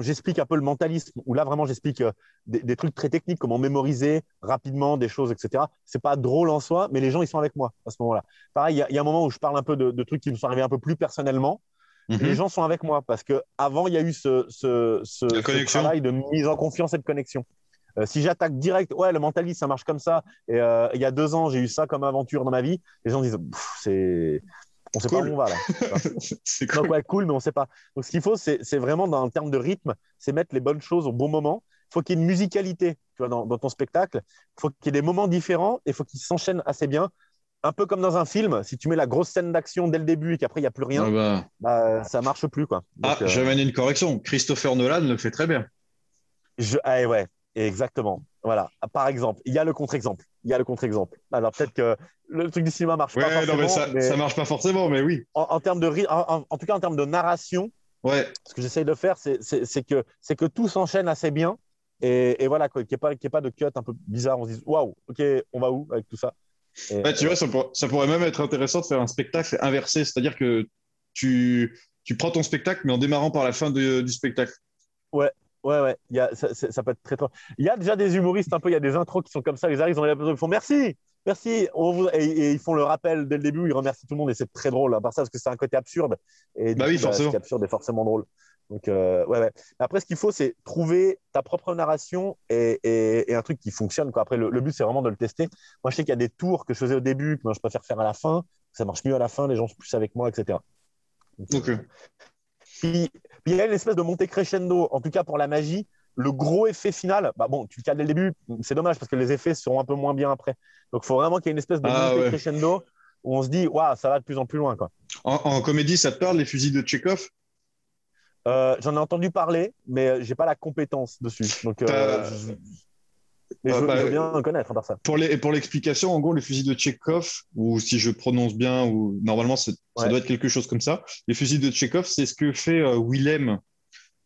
j'explique un peu le mentalisme, où là, vraiment, j'explique euh, des, trucs très techniques, comment mémoriser rapidement des choses, etc. C'est pas drôle en soi, mais les gens, ils sont avec moi à ce moment-là. Pareil, il y, a un moment où je parle un peu de, de trucs qui me sont arrivés un peu plus personnellement. Les mhm. gens sont avec moi parce qu'avant, il y a eu ce, ce, travail de mise en confiance et de connexion. Euh, si j'attaque direct, ouais, le mentalisme, ça marche comme ça. Et euh, il y a deux ans, j'ai eu ça comme aventure dans ma vie. Les gens disent, c'est. On sait pas où on va là. *laughs* c'est cool. Donc, ouais, cool, mais on sait pas. Donc, ce qu'il faut, c'est vraiment dans le terme de rythme, c'est mettre les bonnes choses au bon moment. Il faut qu'il y ait une musicalité tu vois, dans, dans ton spectacle. Il faut qu'il y ait des moments différents et il faut qu'ils s'enchaînent assez bien un peu comme dans un film, si tu mets la grosse scène d'action dès le début et qu'après il n'y a plus rien, bah... Bah, ça marche plus. Quoi. ah, euh... j'ai une correction. Christopher Nolan le fait très bien. Je... Ah, ouais, exactement. Voilà. Par exemple, il y a le contre-exemple. Il y a le contre-exemple. Alors peut-être que le truc du cinéma marche pas forcément. Non, mais ça, ça marche pas forcément, mais oui. En, termes de, en, en, tout cas en termes de narration, ouais. ce que j'essaye de faire, c'est que, que tout s'enchaîne assez bien. Et, et voilà, qu'il n'y ait, ait, pas de cut un peu bizarre. On se dise, waouh, ok, on va où avec tout ça? Tu vois, ça, pourrait même être intéressant de faire un spectacle inversé, c'est-à-dire que tu, tu prends ton spectacle, mais en démarrant par la fin du spectacle. Ouais, ouais, ouais. Il y a, ça, ça, peut être très, très. Il y a déjà des humoristes un peu, il y a des intros qui sont comme ça, ils arrivent, ils, font merci, merci, et, ils font le rappel dès le début, ils remercient tout le monde, et c'est très drôle, à part ça, parce que c'est un côté absurde. Et bah oui, bah, forcément. Ce absurde est forcément drôle. Donc, euh, ouais, ouais. Après, ce qu'il faut, c'est trouver ta propre narration et, et, un truc qui fonctionne. Quoi. Après, le, but, c'est vraiment de le tester. Moi, je sais qu'il y a des tours que je faisais au début, que moi, je préfère faire à la fin. Ça marche mieux à la fin, les gens sont plus avec moi, etc. Donc, Puis, il y a une espèce de montée crescendo, en tout cas pour la magie. Le gros effet final, bah bon, tu le cales dès le début, c'est dommage parce que les effets seront un peu moins bien après. Donc, il faut vraiment qu'il y ait une espèce de ah, montée crescendo où on se dit, waouh, ça va de plus en plus loin. Quoi. En, en comédie, ça te parle, les fusils de Tchekhov euh, j'en ai entendu parler, mais j'ai pas la compétence dessus. Donc, euh. Mais je, veux, bah, bien connaître par ça. Pour l'explication, en gros, les fusils de Tchekhov, ou si je prononce bien, ou normalement ça doit être quelque chose comme ça. Les fusils de Tchekhov, c'est ce que fait Willem,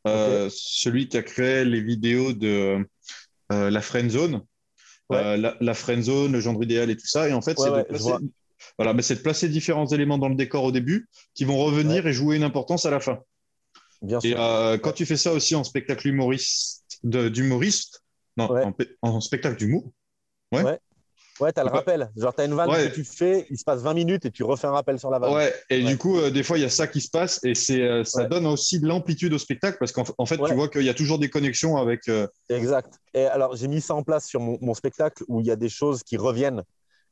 celui qui a créé les vidéos de la Friend Zone. la, la Friend Zone, le genre idéal et tout ça. Et en fait, c'est de, placer... voilà, mais de placer différents éléments dans le décor au début qui vont revenir et jouer une importance à la fin. Et euh, quand tu fais ça aussi en spectacle humoriste, d'humoriste, non, en, spectacle d'humour, ouais. Ouais, ouais tu as le rappel. Genre, tu as une vanne que tu fais, il se passe 20 minutes et tu refais un rappel sur la vanne. Ouais, et du coup, euh, des fois, il y a ça qui se passe et c'est, euh, ça donne aussi de l'amplitude au spectacle parce qu'en fait, tu vois qu'il y a toujours des connexions avec. Exact. Et alors, j'ai mis ça en place sur mon, mon, spectacle où il y a des choses qui reviennent.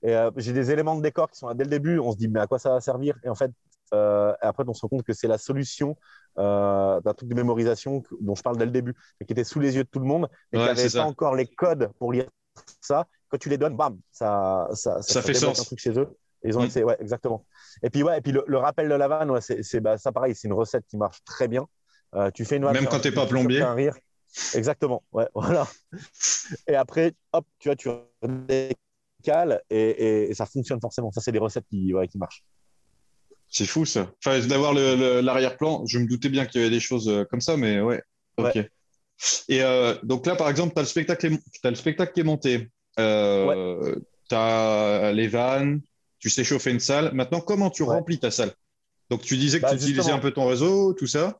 Et j'ai des éléments de décor qui sont là dès le début. On se dit, mais à quoi ça va servir? Et en fait, euh, après, on se rend compte que c'est la solution euh, d'un truc de mémorisation dont je parle dès le début, qui était sous les yeux de tout le monde, mais qui n'avait pas encore les codes pour lire ça. Quand tu les donnes, bam, ça, ça, ça, fait sens. un truc chez eux. ils ont mm. ouais, exactement. Et puis, ouais, et puis le, rappel de la vanne, ouais, c'est bah, ça pareil, c'est une recette qui marche très bien. Euh, tu fais une Même quand tu n'es pas plombier. Un rire. Exactement, ouais, *laughs* voilà. Et après, hop, tu vois, tu décales et, et, ça fonctionne forcément. Ça, c'est des recettes qui, ouais, qui marchent. C'est fou ça. Enfin, d'avoir l'arrière-plan, je me doutais bien qu'il y avait des choses euh, comme ça, mais ouais. Ok. Et euh, donc là, par exemple, tu as, le spectacle, as le spectacle qui est monté. Euh, Tu as les vannes, tu sais chauffer une salle. Maintenant, comment tu remplis ta salle? Donc, tu disais que bah, tu utilisais un peu ton réseau, tout ça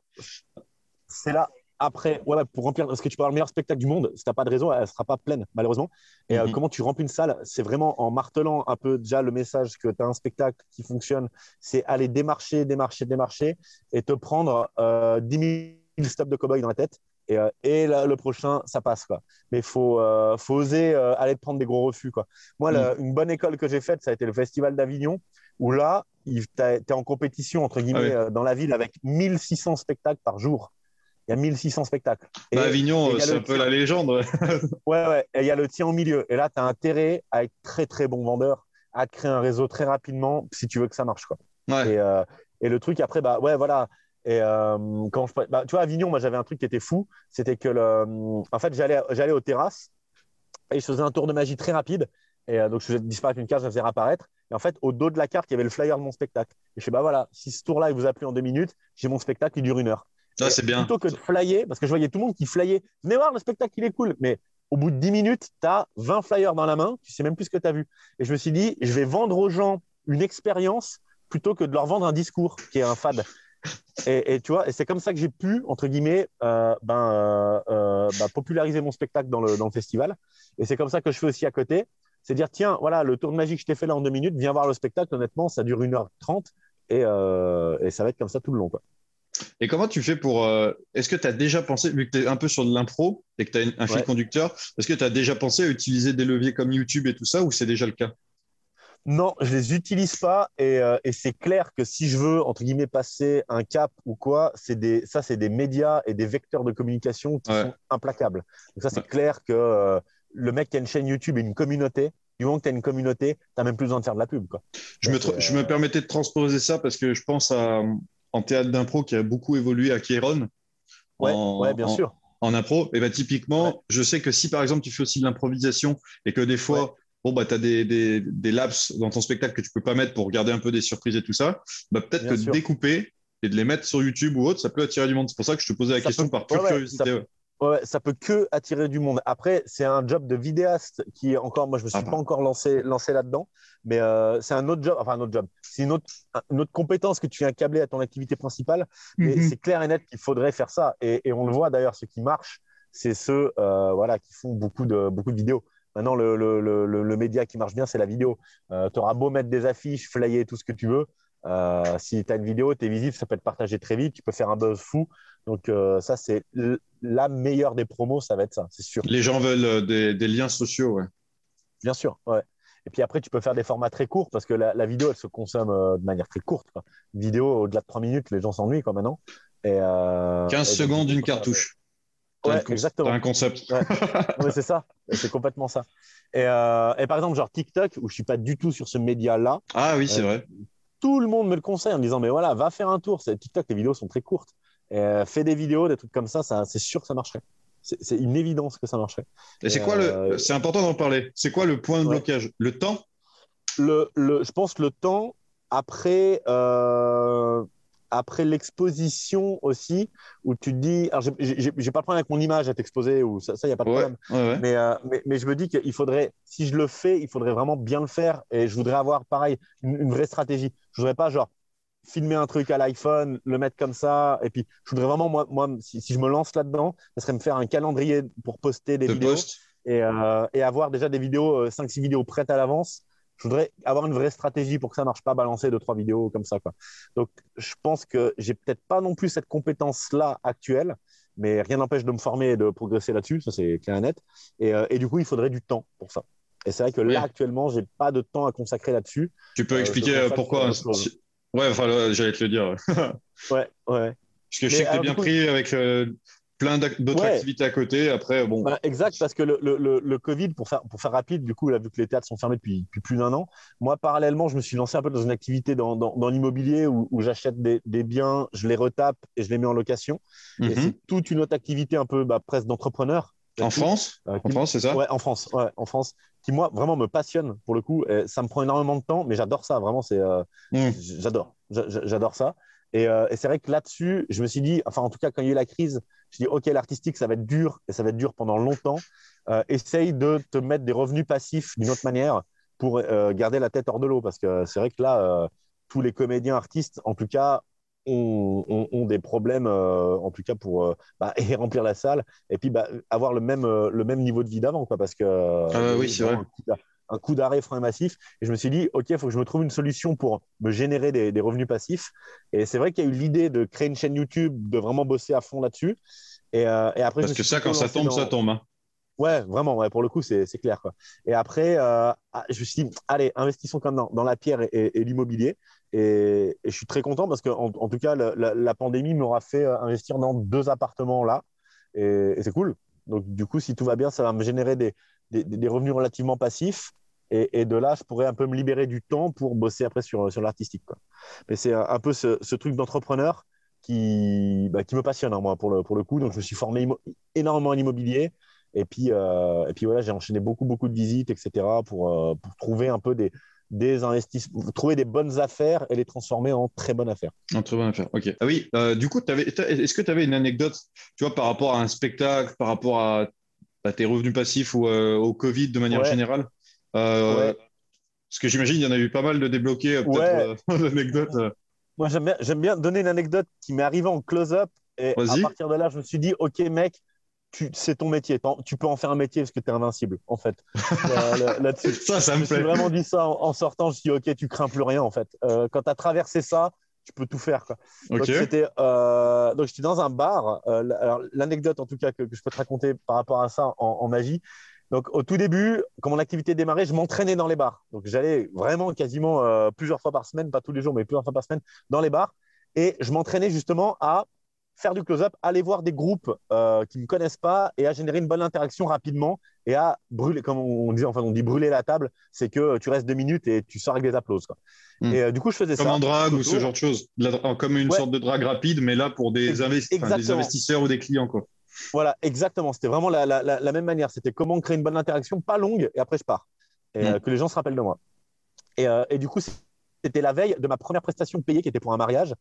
C'est là, après, ouais, pour remplir, parce que tu peux avoir le meilleur spectacle du monde, si tu n'as pas de réseau, elle ne sera pas pleine, malheureusement. Et euh, mhm. comment tu remplis une salle C'est vraiment en martelant un peu déjà le message que tu as un spectacle qui fonctionne. C'est aller démarcher, démarcher, démarcher et te prendre euh, 10 000 stops de cowboy dans la tête. Et, euh, et là, le prochain, ça passe. Quoi. Mais il faut, euh, faut oser aller te prendre des gros refus. Quoi. Moi, mhm. une bonne école que j'ai faite, ça a été le Festival d'Avignon. où là, tu es en compétition, entre guillemets, Ah euh, dans la ville avec 1600 spectacles par jour. Il y a 1600 spectacles. Et- Bah, Avignon, c'est un peu la légende. *laughs* ouais. Ouais. Et il y a le tien au milieu. Et là, tu as intérêt à être très, très bon vendeur, à te créer un réseau très rapidement si tu veux que ça marche. Quoi. Ouais. Et, euh, et le truc, après, bah ouais, voilà. Et euh, quand je, bah, tu vois, Avignon, moi, j'avais un truc qui était fou. C'était que, le, en fait, j'allais, j'allais aux terrasses et je faisais un tour de magie très rapide. Et euh, donc, je faisais disparaître une carte, je la faisais réapparaître. Et en fait, au dos de la carte, il y avait le flyer de mon spectacle. Et je sais, bah voilà, si ce tour-là, il vous a plu en deux minutes, j'ai mon spectacle, il dure une heure. Ah, c'est bien. Plutôt que de flyer, parce que je voyais tout le monde qui flyait. Venez voir, le spectacle, il est cool. Mais au bout de 10 minutes, tu as 20 flyers dans la main, tu sais même plus ce que tu as vu. Et je me suis dit, je vais vendre aux gens une expérience plutôt que de leur vendre un discours qui est un fad. Et, et tu vois, et c'est comme ça que j'ai pu, entre guillemets, euh, ben, euh, euh, bah, populariser mon spectacle dans le, dans le festival. Et c'est comme ça que je fais aussi à côté. C'est dire, tiens, voilà, le tour de magie que je t'ai fait là en deux minutes, viens voir le spectacle. Honnêtement, ça dure 1h30 et, euh, et ça va être comme ça tout le long. Quoi. Et comment tu fais pour. euh, Est-ce que tu as déjà pensé, vu que tu es un peu sur de l'impro et que tu as un fil Ouais. conducteur, est-ce que tu as déjà pensé à utiliser des leviers comme YouTube et tout ça ou c'est déjà le cas? Non, je les utilise pas et, euh, et c'est clair que si je veux entre guillemets passer un cap ou quoi, c'est des ça c'est des médias et des vecteurs de communication qui Ouais. sont implacables. Donc ça c'est Ouais. clair que euh, le mec qui a une chaîne YouTube et une communauté, du moment que tu as une communauté, tu n'as même plus besoin de faire de la pub quoi. je me, je me permettais de transposer ça parce que je pense à, en théâtre d'impro qui a beaucoup évolué à Kéron. Ouais, en, ouais, bien en- sûr. En impro, et ben typiquement, Ouais. je sais que si par exemple tu fais aussi de l'improvisation et que des fois, Ouais. bon bah tu as des, des, des laps dans ton spectacle que tu peux pas mettre pour garder un peu des surprises et tout ça, bah peut-être que sûr. découper et de les mettre sur YouTube ou autre, ça peut attirer du monde. C'est pour ça que je te posais la Ça question peut- par pure curiosité. ça- ouais. Ça peut que attirer du monde. Après, c'est un job de vidéaste qui est encore, moi je me suis Ah bah. pas encore lancé, lancé là-dedans, mais euh, c'est un autre job, enfin un autre job. C'est une autre, une autre compétence que tu viens câbler à ton activité principale. Mais Mhm. c'est clair et net qu'il faudrait faire ça. Et, et on le voit d'ailleurs, ceux qui marchent, c'est ceux euh, voilà, qui font beaucoup de, beaucoup de vidéos. Maintenant, le, le, le, le- le média qui marche bien, c'est la vidéo. tu auras beau mettre des affiches, flyer, tout ce que tu veux. Euh, si tu as une vidéo, tu es visible, ça peut être partagé très vite, tu peux faire un buzz fou. Donc, euh, ça, c'est la meilleure des promos, ça va être ça, c'est sûr. Les gens veulent euh, des, des liens sociaux, ouais. Bien sûr, ouais. Et puis après, tu peux faire des formats très courts parce que la, la vidéo, elle se consomme euh, de manière très courte. quoi. Une vidéo, au-delà de 3 minutes, les gens s'ennuient quoi maintenant. Et, euh, 15 et donc, secondes, une cartouche. Ouais, exactement. un concept. *laughs* Ouais, c'est ça. C'est complètement ça. Et, euh, et par exemple, genre TikTok, où je suis pas du tout sur ce média-là, Ah oui, c'est Euh, vrai. Tout le monde me le conseille en me disant, mais voilà, va faire un tour. C'est- TikTok, les vidéos sont très courtes. Euh, fais des vidéos, des trucs comme ça, ça c'est sûr que ça marcherait. C'est une évidence que ça marcherait. Et c'est quoi euh, le. C'est important d'en parler. C'est quoi le point de Ouais. blocage? Le temps? Le, le, je pense que le temps, après, euh, après l'exposition aussi, où tu te dis, alors j'ai- pas de problème avec mon image à t'exposer, ou ça, il n'y a pas de Ouais, problème. ouais, ouais. Mais, euh, mais, mais je me dis qu'il faudrait, si je le fais, il faudrait vraiment bien le faire. Et je voudrais avoir, pareil, une, une vraie stratégie. Je voudrais pas, genre, filmer un truc à l'iPhone, le mettre comme ça. Et puis, je voudrais vraiment, moi, moi si, si je me lance là-dedans, ça serait me faire un calendrier pour poster des De vidéos et, euh, et avoir déjà des vidéos, 5-6 vidéos prêtes à l'avance. Je voudrais avoir une vraie stratégie pour que ça marche pas, balancer 2-3 vidéos comme ça. Quoi. Donc, je pense que j'ai peut-être pas non plus cette compétence-là actuelle, mais rien n'empêche de me former et de progresser là-dessus, ça c'est clair et net. Et, euh, et du coup, il faudrait du temps pour ça. Et c'est vrai que là, actuellement, j'ai pas de temps à consacrer là-dessus. Tu peux Euh, expliquer euh, pourquoi si- Ouais, enfin, j'allais te le dire. ouais. Ouais. *laughs* Parce que je sais que tu alors, bien coup- pris avec euh, plein d'autres Ouais. activités à côté. Après, bon. Bah, exact, parce que le, le, le, Covid, pour faire, pour faire rapide, du coup, là, vu que les théâtres sont fermés depuis, depuis plus d'un an, moi, parallèlement, je me suis lancé un peu dans une activité dans, dans, dans l'immobilier où, où j'achète des, des biens, je les retape et je les mets en location. Et Mhm. c'est toute une autre activité un peu bah, presque d'entrepreneur. En France? Euh, En France, c'est ça? Ouais, en France, ouais, en France, qui moi vraiment me passionne pour le coup. Et ça me prend énormément de temps, mais j'adore ça. Vraiment, c'est, euh, Mm. j'adore, J'a- j'a- j'adore ça. Et, euh, et c'est vrai que là-dessus, je me suis dit, enfin en tout cas quand il y a eu la crise, je dis ok l'artistique ça va être dur et ça va être dur pendant longtemps. Euh, essaye de te mettre des revenus passifs d'une autre manière pour euh, garder la tête hors de l'eau parce que c'est vrai que là euh, tous les comédiens artistes en tout cas ont, ont- ont des problèmes en tout cas pour bah, *laughs* et remplir la salle et puis bah, avoir le même le même niveau de vie d'avant parce que Ah oui, c'est vrai. Un coup d'arrêt frein massif et je me suis dit ok il faut que je me trouve une solution pour me générer des, des revenus passifs et c'est vrai qu'il y a eu l'idée de créer une chaîne YouTube de vraiment bosser à fond là-dessus et, euh, et après Parce que ça, quand ça tombe, dans- ça tombe. hein. Ouais, vraiment, ouais, pour le coup, c'est clair. Quoi. Et après, euh, ah, je me suis dit, allez, investissons comme dans, dans la pierre et, l'immobilier. Et, je suis très content parce que, en, tout cas, la, pandémie m'aura fait euh, investir dans deux appartements là. Et, c'est cool. Donc, du coup, si tout va bien, ça va me générer des, des, revenus relativement passifs. Et, de là, je pourrais un peu me libérer du temps pour bosser après sur, sur l'artistique. Mais c'est un, peu ce, truc d'entrepreneur qui, bah, qui me passionne, hein, moi, pour le, pour le coup. Donc, je me suis formé énormément en immobilier. Et puis, euh, et puis voilà, j'ai enchaîné beaucoup, beaucoup de visites, etc., pour, euh, pour trouver un peu des, des investissements, trouver des bonnes affaires et les transformer en très bonnes affaires. En très bonnes affaires, ok. Ah oui, euh, du coup, est-ce que tu avais une anecdote, tu vois, par rapport à un spectacle, par rapport à, tes revenus passifs ou au Covid de manière générale Parce que j'imagine qu'il y en a eu pas mal de débloqués, peut-être, *laughs* d'anecdotes. Moi, j'aime bien, donner une anecdote qui m'est arrivée en close-up. Et à partir de là, je me suis dit, OK, mec, c'est ton métier. Tu peux en faire un métier parce que tu es invincible, en fait. *laughs* Là-dessus. ça, ça me je me suis vraiment dit ça en, sortant. Je me suis dit, OK, tu crains plus rien, en fait. Euh, quand tu as traversé ça, tu peux tout faire. Quoi. Donc, j'étais euh, dans un bar. Euh, l'anecdote, en tout cas, que, je peux te raconter par rapport à ça en, magie. Donc, au tout début, quand mon activité démarrait, je m'entraînais dans les bars. Donc, j'allais vraiment quasiment plusieurs fois par semaine, pas tous les jours, mais plusieurs fois par semaine dans les bars. Et je m'entraînais justement à faire du close-up, aller voir des groupes euh, qui ne me connaissent pas et à générer une bonne interaction rapidement et à brûler, comme on dit, enfin on dit brûler la table, c'est que tu restes deux minutes et tu sors avec des applauses. Hmm. Et euh, du coup, je faisais ça. Comme en drague ou ce genre de choses, comme une sorte de drague rapide, mais là pour des, des investisseurs ou des clients. Quoi. Voilà, exactement. C'était vraiment la, la, la, même manière. C'était comment créer une bonne interaction, pas longue, et après je pars. Et hmm. euh, que les gens se rappellent de moi. Et, et du coup, c'était la veille de ma première prestation payée qui était pour un mariage.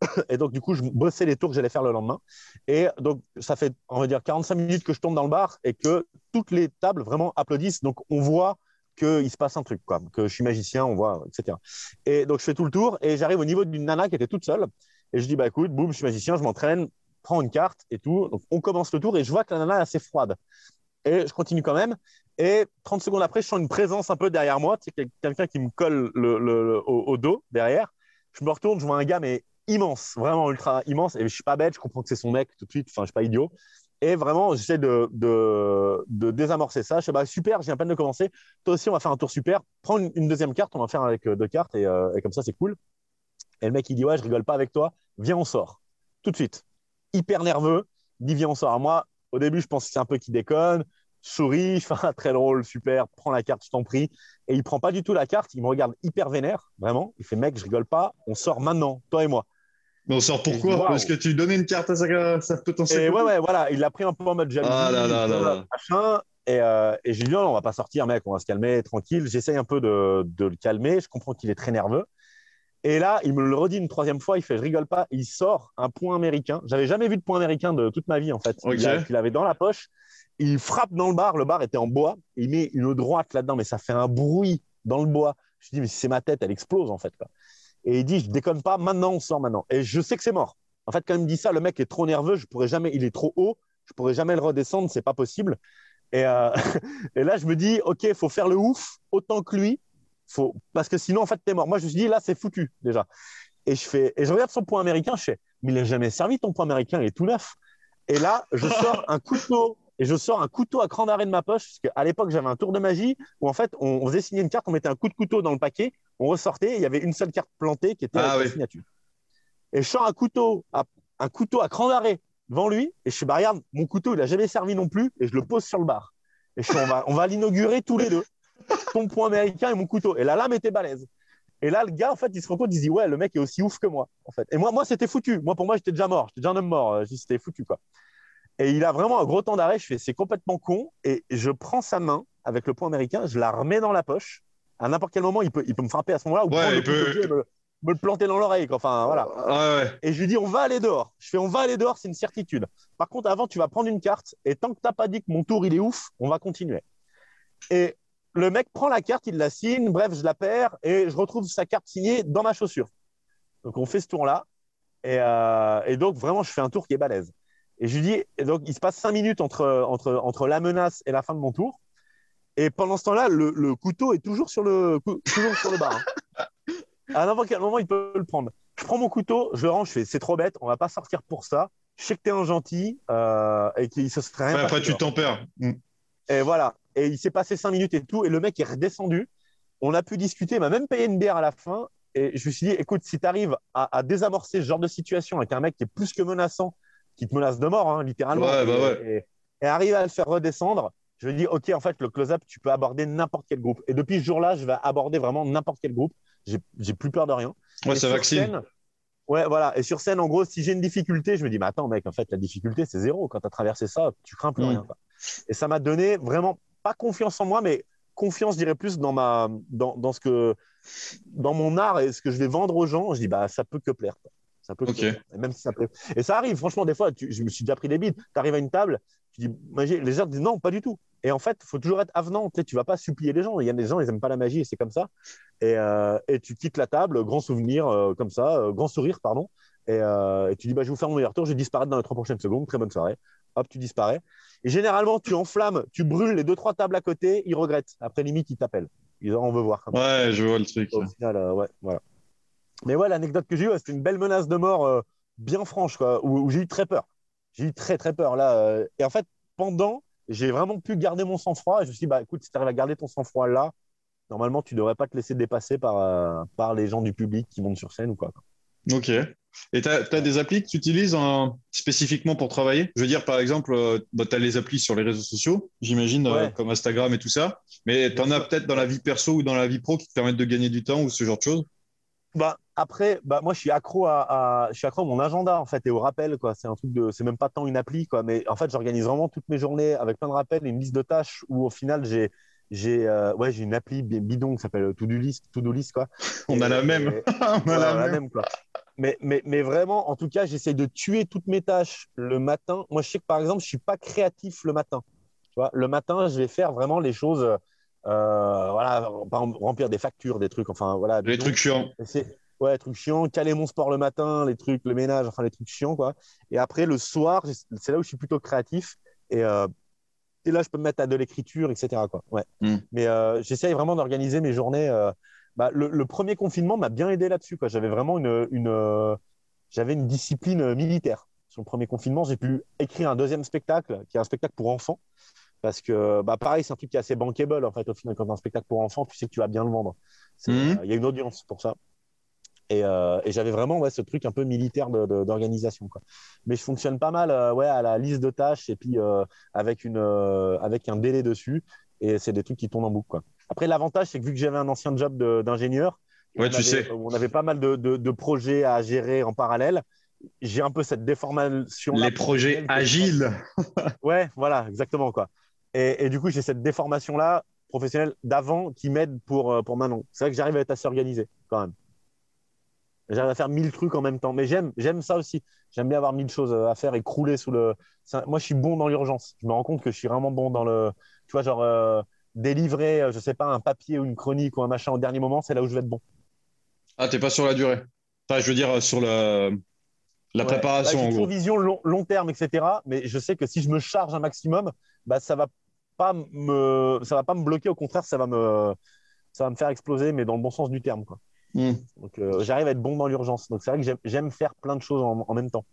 *coughs* Et donc, du coup, je bossais les tours que j'allais faire le lendemain. Et donc, ça fait, on va dire, 45 minutes que je tourne dans le bar et que toutes les tables vraiment applaudissent. Donc, on voit qu'il se passe un truc, quoi, que je suis magicien, on voit, etc. Et donc, je fais tout le tour et j'arrive au niveau d'une nana qui était toute seule. Et je dis, bah écoute, boum, je suis magicien, je m'entraîne, prends une carte et tout. Donc, on commence le tour et je vois que la nana est assez froide. Et je continue quand même. Et 30 secondes après, je sens une présence un peu derrière moi, tu quelqu'un qui me colle le, au, dos derrière. Je me retourne, je vois un gars, mais immense, vraiment ultra immense. Et je suis pas bête, je comprends que c'est son mec tout de suite, enfin, je suis pas idiot. Et vraiment, j'essaie de, de, désamorcer ça. Je sais, bah, super, j'ai un peine de commencer. Toi aussi, on va faire un tour super. Prends une, deuxième carte, on va faire avec euh, deux cartes euh, et, comme ça, c'est cool. Et le mec, il dit, ouais, je rigole pas avec toi, viens, on sort. Tout de suite. Hyper nerveux, il dit, viens, on sort. moi, au début, je pense que c'est un peu qui déconne souris, *laughs* très drôle, super, prends la carte, je t'en prie. Et il prend pas du tout la carte, il me regarde hyper vénère, vraiment. Il fait, mec, je rigole pas, on sort maintenant, toi et moi. Mais on sort pourquoi Parce que tu donnais une carte à sa, sa potentielle. Et ouais, ouais, voilà, il l'a pris un peu en mode jalousie. Ah là là là, Machin, et, euh, et j'ai dit, non, on va pas sortir, mec, on va se calmer, tranquille. J'essaye un peu de, de, le calmer, je comprends qu'il est très nerveux. Et là, il me le redit une troisième fois, il fait, je rigole pas, il sort un point américain. J'avais jamais vu de point américain de toute ma vie, en fait. Il l'avait dans la poche il frappe dans le bar, le bar était en bois, il met une droite là-dedans, mais ça fait un bruit dans le bois. Je dis, mais c'est ma tête, elle explose en fait. Et il dit, je déconne pas, maintenant on sort maintenant. Et je sais que c'est mort. En fait, quand il me dit ça, le mec est trop nerveux, je pourrais jamais, il est trop haut, je pourrais jamais le redescendre, c'est pas possible. Et, euh, *laughs* et, là, je me dis, ok, il faut faire le ouf autant que lui, faut, parce que sinon, en fait, t'es mort. Moi, je me suis dit, là, c'est foutu déjà. Et je fais, et je regarde son point américain, je fais, mais il n'a jamais servi ton point américain, il est tout neuf. Et là, je *laughs* sors un couteau et je sors un couteau à cran d'arrêt de ma poche, parce qu'à l'époque, j'avais un tour de magie où en fait, on, faisait signer une carte, on mettait un coup de couteau dans le paquet, on ressortait, et il y avait une seule carte plantée qui était ah, la signature. Et je sors un couteau à, un couteau à cran d'arrêt devant lui, et je suis bah, regarde, mon couteau, il n'a jamais servi non plus, et je le pose sur le bar. Et je on va, on va l'inaugurer tous les deux, ton point américain et mon couteau. Et la lame était balèze. Et là, le gars, en fait, il se rend compte, il se dit, ouais, le mec est aussi ouf que moi, en fait. Et moi, moi c'était foutu. Moi, pour moi, j'étais déjà mort. J'étais déjà un homme mort. C'était foutu, quoi. Et il a vraiment un gros temps d'arrêt. Je fais, c'est complètement con. Et je prends sa main avec le point américain, je la remets dans la poche. À n'importe quel moment, il peut, il peut me frapper à ce moment-là ou ouais, il peut... me, le planter dans l'oreille. Enfin, voilà. Ouais, et je lui dis, on va aller dehors. Je fais, on va aller dehors, c'est une certitude. Par contre, avant, tu vas prendre une carte. Et tant que tu n'as pas dit que mon tour, il est ouf, on va continuer. Et le mec prend la carte, il la signe. Bref, je la perds et je retrouve sa carte signée dans ma chaussure. Donc, on fait ce tour-là. Et, euh, et donc, vraiment, je fais un tour qui est balèze. Et je lui dis, donc il se passe cinq minutes entre, entre, entre la menace et la fin de mon tour. Et pendant ce temps-là, le, le, couteau est toujours sur le, toujours sur le bar. Hein. À n'importe quel moment, il peut le prendre. Je prends mon couteau, je le range, je fais, c'est trop bête, on va pas sortir pour ça. Je sais que t'es un gentil euh, et qu'il se serait rien. après, tu t'en perds. Mm. Et voilà. Et il s'est passé cinq minutes et tout. Et le mec est redescendu. On a pu discuter. Il m'a même payé une bière à la fin. Et je me suis dit, écoute, si tu arrives à, désamorcer ce genre de situation avec un mec qui est plus que menaçant, qui te menace de mort, hein, littéralement, bah et, et, arrive à le faire redescendre, je me dis, OK, en fait, le close-up, tu peux aborder n'importe quel groupe. Et depuis ce jour-là, je vais aborder vraiment n'importe quel groupe. J'ai plus peur de rien. Ouais, ça vaccine. ouais, voilà. Et sur scène, en gros, si j'ai une difficulté, je me dis, mais attends, mec, en fait, la difficulté, c'est zéro. Quand tu as traversé ça, tu crains plus rien. Et ça m'a donné vraiment, pas confiance en moi, mais confiance, je dirais plus, dans, ma, dans, dans, ce que, dans mon art et ce que je vais vendre aux gens. Je dis, bah, ça peut que plaire. Ça peut que Et même si ça plaît. Et ça arrive, franchement, des fois, je me suis déjà pris des bides. Tu arrives à une table, tu dis, les gens disent non, pas du tout. Et en fait, il faut toujours être avenant. Tu ne vas pas supplier les gens. Il y a des gens, ils n'aiment pas la magie et c'est comme ça. Et, euh, et, tu quittes la table, grand souvenir, euh, comme ça, euh, grand sourire, pardon. Et, et, tu dis, bah, je vais vous faire mon meilleur tour, je vais disparaître dans les trois prochaines secondes. Très bonne soirée. Hop, tu disparais. Et généralement, tu enflammes, tu brûles les deux, trois tables à côté, ils regrettent. Après, limite, ils t'appellent. Ils on veut voir. Ouais, je vois le truc. Au final, ouais, voilà. Mais ouais, l'anecdote que j'ai eue, c'était une belle menace de mort bien franche, quoi, où, où j'ai eu très peur. J'ai eu très, très peur là. Et en fait, pendant, j'ai vraiment pu garder mon sang-froid. Je me suis dit, bah, écoute, si tu arrives à garder ton sang-froid là, normalement, tu ne devrais pas te laisser dépasser par, euh, par les gens du public qui montent sur scène ou quoi. Ok. Et tu as, des applis que tu utilises spécifiquement pour travailler? Je veux dire, par exemple, euh, bah, tu as les applis sur les réseaux sociaux, j'imagine, euh, comme Instagram et tout ça. Mais tu en as peut-être dans la vie perso ou dans la vie pro qui te permettent de gagner du temps ou ce genre de choses? Bah, après, bah, moi, je suis accro à, je suis accro à mon agenda en fait et au rappel quoi. C'est un truc de, c'est même pas tant une appli quoi, mais en fait, j'organise vraiment toutes mes journées avec plein de rappels et une liste de tâches où au final, j'ai, j'ai, euh, ouais, j'ai une appli bidon qui s'appelle To Do List, To Do List quoi. On a la même. *laughs* On a la, même. quoi. Mais, mais, mais vraiment, en tout cas, j'essaie de tuer toutes mes tâches le matin. Moi, je sais que par exemple, je suis pas créatif le matin. Tu vois, le matin, je vais faire vraiment les choses. Euh, voilà, remplir des factures, des trucs, enfin voilà. Les trucs chiants. Ouais, les trucs chiants, caler mon sport le matin, les trucs, le ménage, enfin les trucs chiants, quoi. Et après, le soir, c'est là où je suis plutôt créatif. Et, euh, et là, je peux me mettre à de l'écriture, etc. Quoi. Ouais. Hmm. Mais euh, j'essaye vraiment d'organiser mes journées. Euh, bah, le, premier confinement m'a bien aidé là-dessus. J'avais vraiment une, une j'avais une discipline militaire. Sur le premier confinement, j'ai pu écrire un deuxième spectacle, qui est un spectacle pour enfants. Parce que, bah, pareil, c'est un truc qui est assez bankable, en fait, au final, quand as un spectacle pour enfants, tu sais que tu vas bien le vendre. Hmm. Il y a une audience pour ça. Euh, et, j'avais vraiment ouais, ce truc un peu militaire d'organisation. Mais je fonctionne pas mal euh, ouais, à la liste de tâches et puis euh, avec, une, avec un délai dessus. Et c'est des trucs qui tournent en boucle. Quoi. Après, l'avantage, c'est que vu que j'avais un ancien job d'ingénieur, ouais, tu sais. on avait pas mal de, de, projets à gérer en parallèle. J'ai un peu cette déformation. Les projets agiles. *laughs* ouais, voilà, exactement. Quoi. Et, et du coup, j'ai cette déformation-là professionnelle d'avant qui m'aide pour, pour maintenant. C'est vrai que j'arrive à être assez organisé quand même. J'arrive à faire mille trucs en même temps. Mais j'aime, j'aime ça aussi. J'aime bien avoir mille choses à faire et crouler sous le. Moi, je suis bon dans l'urgence. Je me rends compte que je suis vraiment bon dans le. Tu vois, genre euh, délivrer, euh, je sais pas, un papier ou une chronique ou un machin au dernier moment, c'est là où je vais être bon. Ah, t'es pas sur la durée. Enfin, je veux dire sur la, la préparation. J'ai une vision long, long, terme, etc. Mais je sais que si je me charge un maximum, bah ça va pas me, ça va pas me bloquer. Au contraire, ça va me, ça va me faire exploser, mais dans le bon sens du terme, quoi. Hmm. Donc, euh, j'arrive à être bon dans l'urgence. Donc, c'est vrai que j'aime faire plein de choses en, même temps.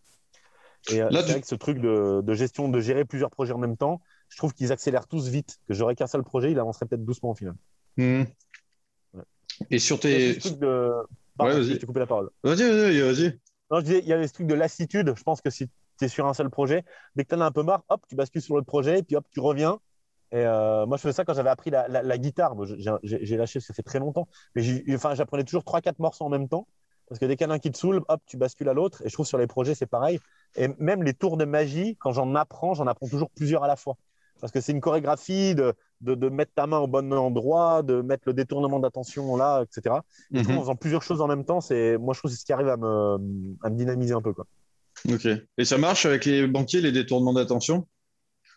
Et euh, c'est vrai que ce truc de, gestion, de gérer plusieurs projets en même temps, je trouve qu'ils accélèrent tous vite. Que j'aurais qu'un seul projet, il avancerait peut-être doucement au final. Hmm. Et sur tes. De... ouais, vas-y. Je coupé la parole. Vas-y, vas-y, vas-y. Non, je disais, il y a des trucs de lassitude. Je pense que si tu es sur un seul projet, dès que tu en as un peu marre, hop, tu bascules sur l'autre projet, et puis hop, tu reviens. Et euh, moi, je faisais ça quand j'avais appris la, guitare. J'ai lâché, ça fait très longtemps. Mais enfin, j'apprenais toujours 3-4 morceaux en même temps. Parce que dès qu'il y en a un qui te saoule, hop, tu bascules à l'autre. Et je trouve sur les projets, c'est pareil. Et même les tours de magie, quand j'en apprends, j'en apprends toujours plusieurs à la fois. Parce que c'est une chorégraphie de, de, mettre ta main au bon endroit, de mettre le détournement d'attention là, etc. Et mhm. en faisant plusieurs choses en même temps, c'est moi, je trouve que c'est ce qui arrive à me, à me dynamiser un peu. Quoi. Ok. Et ça marche avec les banquiers, les détournements d'attention?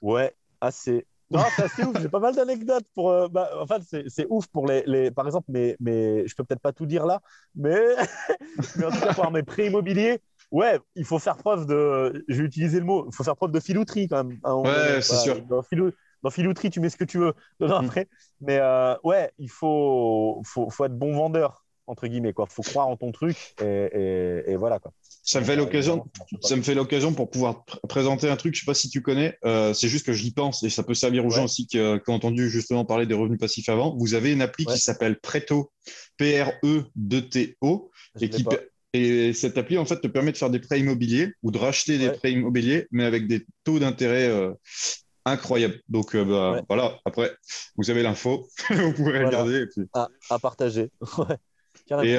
Ouais, assez. Non, c'est assez ouf. J'ai pas mal d'anecdotes pour. Euh, bah, en fait, c'est ouf pour les, les, Par exemple, mais, mais je peux peut-être pas tout dire là, mais, *laughs* mais en tout cas, pour mes prêts immobiliers, ouais, il faut faire preuve de. Je vais utiliser le mot. Il faut faire preuve de filouterie quand même. ouais, c'est sûr. Dans, dans, filouterie, tu mets ce que tu veux *laughs* dedans mm. après. Mais euh, ouais, il faut, faut, faut, être bon vendeur entre guillemets. Il faut croire en ton truc et, voilà. Quoi. Ça me fait l'occasion, ça me fait l'occasion pour pouvoir présenter un truc. Je sais pas si tu connais. Euh, c'est juste que j'y pense et ça peut servir aux gens aussi qui, ont entendu justement parler des revenus passifs avant. Vous avez une appli qui s'appelle Preto, P-R-E-2-T-O, et qui et cette appli en fait te permet de faire des prêts immobiliers ou de racheter des prêts immobiliers, mais avec des taux d'intérêt euh, incroyables. Donc euh, bah, voilà. Après, vous avez l'info, *laughs* vous pouvez regarder. À, partager. *laughs* et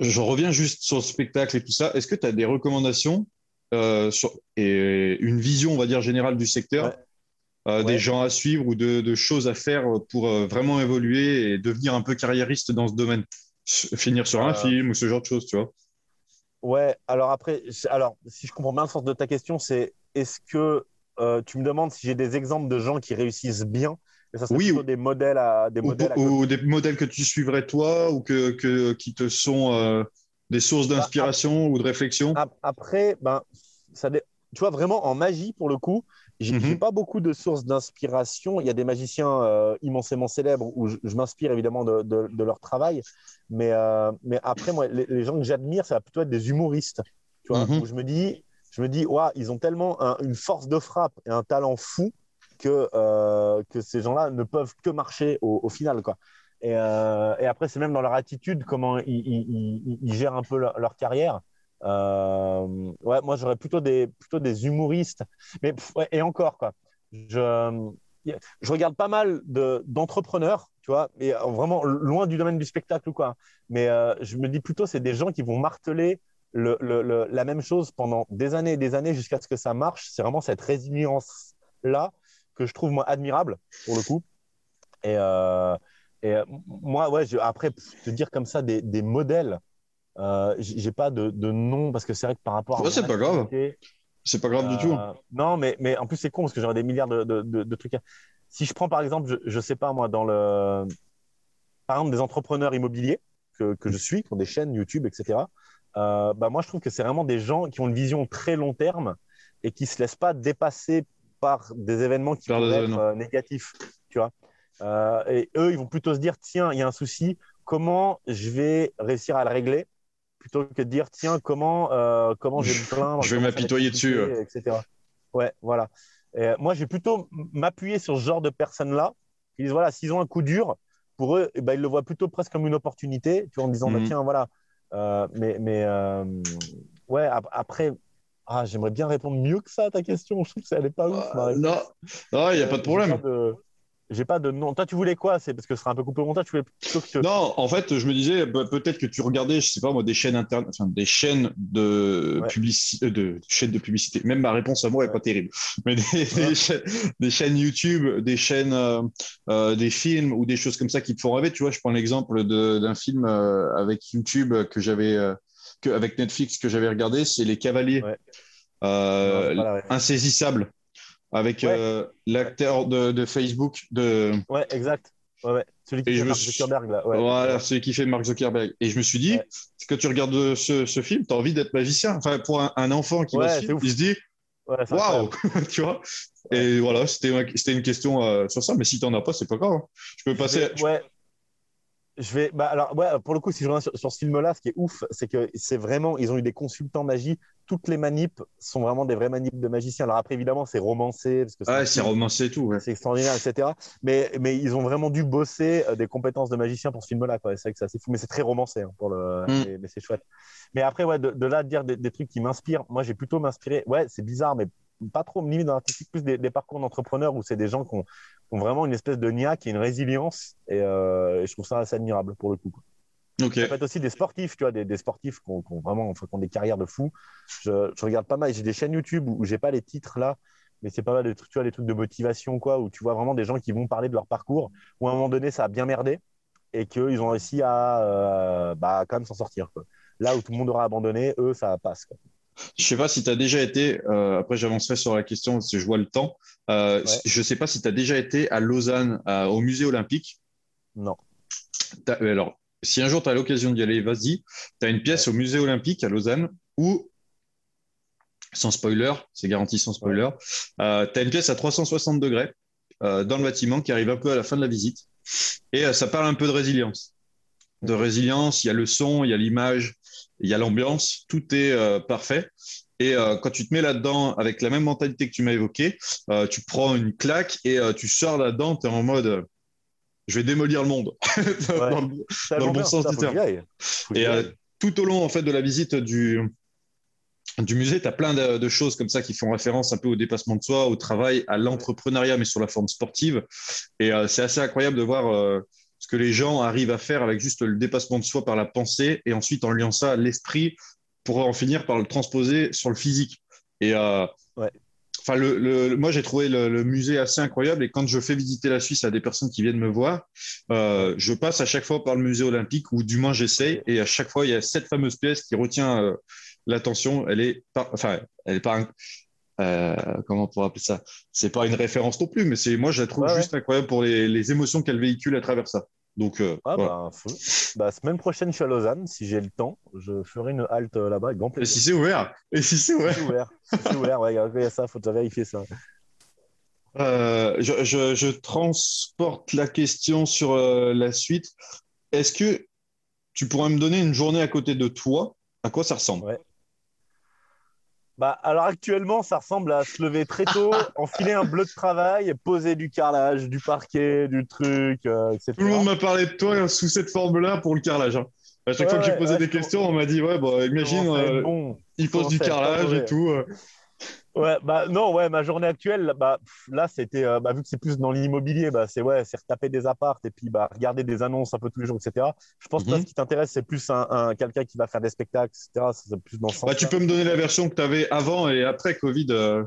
je reviens juste sur le spectacle et tout ça. Est-ce que tu as des recommandations euh, et une vision, on va dire, générale du secteur euh, Des gens à suivre ou de, choses à faire pour euh, vraiment évoluer et devenir un peu carriériste dans ce domaine? Finir sur un film ou ce genre de choses, tu vois? Ouais, alors après, alors, si je comprends bien le sens de ta question, c'est est-ce que tu me demandes si j'ai des exemples de gens qui réussissent bien oui, ou des modèles à des modèles ou, des modèles que tu suivrais toi ou que, que qui te sont euh, des sources bah, d'inspiration ou de réflexion? Après, ben ça, tu vois vraiment en magie pour le coup, j'ai n'ai mhm. pas beaucoup de sources d'inspiration. Il y a des magiciens euh, immensément célèbres où je, m'inspire évidemment de, de, leur travail, mais euh, mais après moi les, gens que j'admire, ça va plutôt être des humoristes. Tu vois, mhm. où je me dis je me dis, ouais, ils ont tellement une force de frappe et un talent fou que, euh, que ces gens-là ne peuvent que marcher au, final. Quoi. Et, euh, et après, c'est même dans leur attitude, comment ils, gèrent un peu leur, carrière. Euh, ouais, moi, j'aurais plutôt des, plutôt des humoristes. Mais, et encore, quoi. Je, je regarde pas mal d'entrepreneurs, tu vois, et vraiment loin du domaine du spectacle, quoi. Mais je me dis plutôt, c'est des gens qui vont marteler le, le, la même chose pendant des années et des années jusqu'à ce que ça marche. C'est vraiment cette résilience-là que je trouve moi admirable pour le coup. Et, euh, et euh, moi, ouais, après, te dire comme ça des, des modèles, euh, j'ai pas de, de, nom parce que c'est vrai que par rapport à. c'est pas grave. C'est pas grave du tout. Euh, non, mais, mais en plus, c'est con parce que j'aurais des milliards de, de, de, trucs. Si je prends par exemple, je, je sais pas moi, dans le. Par exemple, des entrepreneurs immobiliers que, que je suis, qui ont des chaînes YouTube, etc. Euh, bah moi, je trouve que c'est vraiment des gens qui ont une vision très long terme et qui se laissent pas dépasser par des événements qui peuvent être euh, négatifs, tu vois. Euh, et eux, ils vont plutôt se dire, tiens, il y a un souci, comment je vais réussir à le régler, plutôt que de dire, tiens, comment, euh, comment je vais me plaindre. *laughs* je vais m'apitoyer dessus. Etc. Ouais, voilà. Et moi, je vais plutôt m'appuyer sur ce genre de personnes-là, qui disent, voilà, s'ils ont un coup dur, pour eux, eh ben, ils le voient plutôt presque comme une opportunité, tu vois, en disant, bah, mhm. tiens, voilà. mais mais ouais, après, ah, j'aimerais bien répondre mieux que ça à ta question. Je trouve que ça n'est pas ouf. Euh, non, il n'y a pas de problème. J'ai pas de nom. Toi, tu voulais quoi? C'est parce que ce sera un peu coupé au montage. Tu voulais que... Non, en fait, je me disais bah, peut-être que tu regardais, je sais pas moi, des chaînes internet, enfin, des chaînes de publicité, euh, de chaînes de publicité. Même ma réponse à moi est pas terrible. Mais des, chaînes, YouTube, des chaînes, euh, des films ou des choses comme ça qui te font rêver. Tu vois, je prends l'exemple d'un film avec YouTube que j'avais avec Netflix que j'avais regardé, c'est Les Cavaliers. Euh, insaisissable. Avec euh, l'acteur de, Facebook de ouais exact. Celui qui fait Mark Zuckerberg là. voilà celui qui fait Mark Zuckerberg. Et je me suis dit quand tu regardes ce, ce film tu as envie d'être magicien? Enfin pour un, enfant qui va il se dit waouh! *laughs* tu vois? Et voilà c'était une question euh, sur ça mais si tu n'en as pas c'est pas grave hein. je peux passer ouais je vais, bah alors, ouais, pour le coup, si je reviens sur, ce film-là, ce qui est ouf, c'est que c'est vraiment, ils ont eu des consultants magie. Toutes les manips sont vraiment des vrais manips de magiciens. Alors après, évidemment, c'est romancé. Parce que c'est romancé tout. C'est extraordinaire, etc. Mais, mais ils ont vraiment dû bosser euh, des compétences de magicien pour ce film-là. C'est vrai que c'est assez fou, mais c'est très romancé hein, pour le. Mm. Mais, c'est chouette. Mais après, ouais, de, là, de dire des, des trucs qui m'inspirent, moi, j'ai plutôt m'inspiré. Ouais, c'est bizarre, mais pas trop limite dans l'artistique, plus des, parcours d'entrepreneurs où c'est des gens qui ont, vraiment une espèce de niaque et une résilience. Euh, et, je trouve ça assez admirable pour le coup. Okay. Ça peut être aussi des sportifs, tu vois, des, sportifs qui ont, vraiment qui ont des carrières de fou. Je, regarde pas mal. J'ai des chaînes YouTube où, j'ai pas les titres là, mais c'est pas mal des trucs, tu vois, des trucs de motivation, quoi, où tu vois vraiment des gens qui vont parler de leur parcours, où à un moment donné ça a bien merdé et qu'ils ont réussi à euh, bah, quand même s'en sortir. Là où tout le monde aura abandonné, eux, ça passe. Quoi. Je sais pas si tu as déjà été, euh, après j'avancerai sur la question parce que je vois le temps. Euh, Je sais pas si tu as déjà été à Lausanne, au musée olympique. Non. Euh, alors, si un jour tu as l'occasion d'y aller, vas-y. Tu as une pièce au musée olympique à Lausanne où, sans spoiler, c'est garanti sans spoiler, euh, tu as une pièce à 360 degrés dans le bâtiment qui arrive un peu à la fin de la visite. Et ça parle un peu de résilience. de résilience, il y a le son, il y a l'image, il y a l'ambiance, tout est euh, parfait. Et euh, quand tu te mets là-dedans avec la même mentalité que tu m'as évoqué, euh, tu prends une claque et tu sors là-dedans, tu es en mode je vais démolir le monde *laughs* dans, le, bon sens du terme. Et tout au long en fait de la visite du, du musée, tu as plein de, choses comme ça qui font référence un peu au dépassement de soi, au travail, à l'entrepreneuriat, mais sur la forme sportive. Et c'est assez incroyable de voir ce que les gens arrivent à faire avec juste le dépassement de soi par la pensée et ensuite en liant ça à l'esprit pour en finir par le transposer sur le physique. Et euh, enfin, le, moi, j'ai trouvé le, musée assez incroyable et quand je fais visiter la Suisse à des personnes qui viennent me voir, euh, je passe à chaque fois par le musée olympique ou du moins j'essaye et à chaque fois, il y a cette fameuse pièce qui retient euh, l'attention. Elle est pas, enfin, elle est pas, comment on pourrait appeler ça? C'est pas une référence non plus, mais c'est moi je la trouve juste incroyable pour les, les émotions qu'elle véhicule à travers ça. Donc, euh, ah, bah, bah, semaine prochaine, je suis à Lausanne. Si j'ai le temps, je ferai une halte euh, là-bas avec grand plaisir. Et si c'est ouvert? Et si c'est ouvert? Si c'est ouvert, ouais, il y a ça, faut déjà vérifier ça. Euh, je, je, je, transporte la question sur euh, la suite. Est-ce que tu pourrais me donner une journée à côté de toi? À quoi ça ressemble? Ouais. Bah, alors actuellement, ça ressemble à se lever très tôt, *laughs* enfiler un bleu de travail, poser du carrelage, du parquet, du truc, euh, etc. Tout le monde m'a parlé de toi sous cette forme-là pour le carrelage. Hein. À chaque fois que j'ai posé des questions, on m'a dit Ouais, bon, imagine, euh, il pose du carrelage et tout. Euh. Ouais, bah non, ouais, ma journée actuelle, bah, là, c'était, euh, bah, vu que c'est plus dans l'immobilier, bah, c'est ouais, c'est retaper des appartes et puis bah, regarder des annonces un peu tous les jours, etc. Je pense que mhm. ce qui t'intéresse, c'est plus un, quelqu'un qui va faire des spectacles, etc. C'est plus dans bah, tu peux me donner la version que tu avais avant et après Covid euh?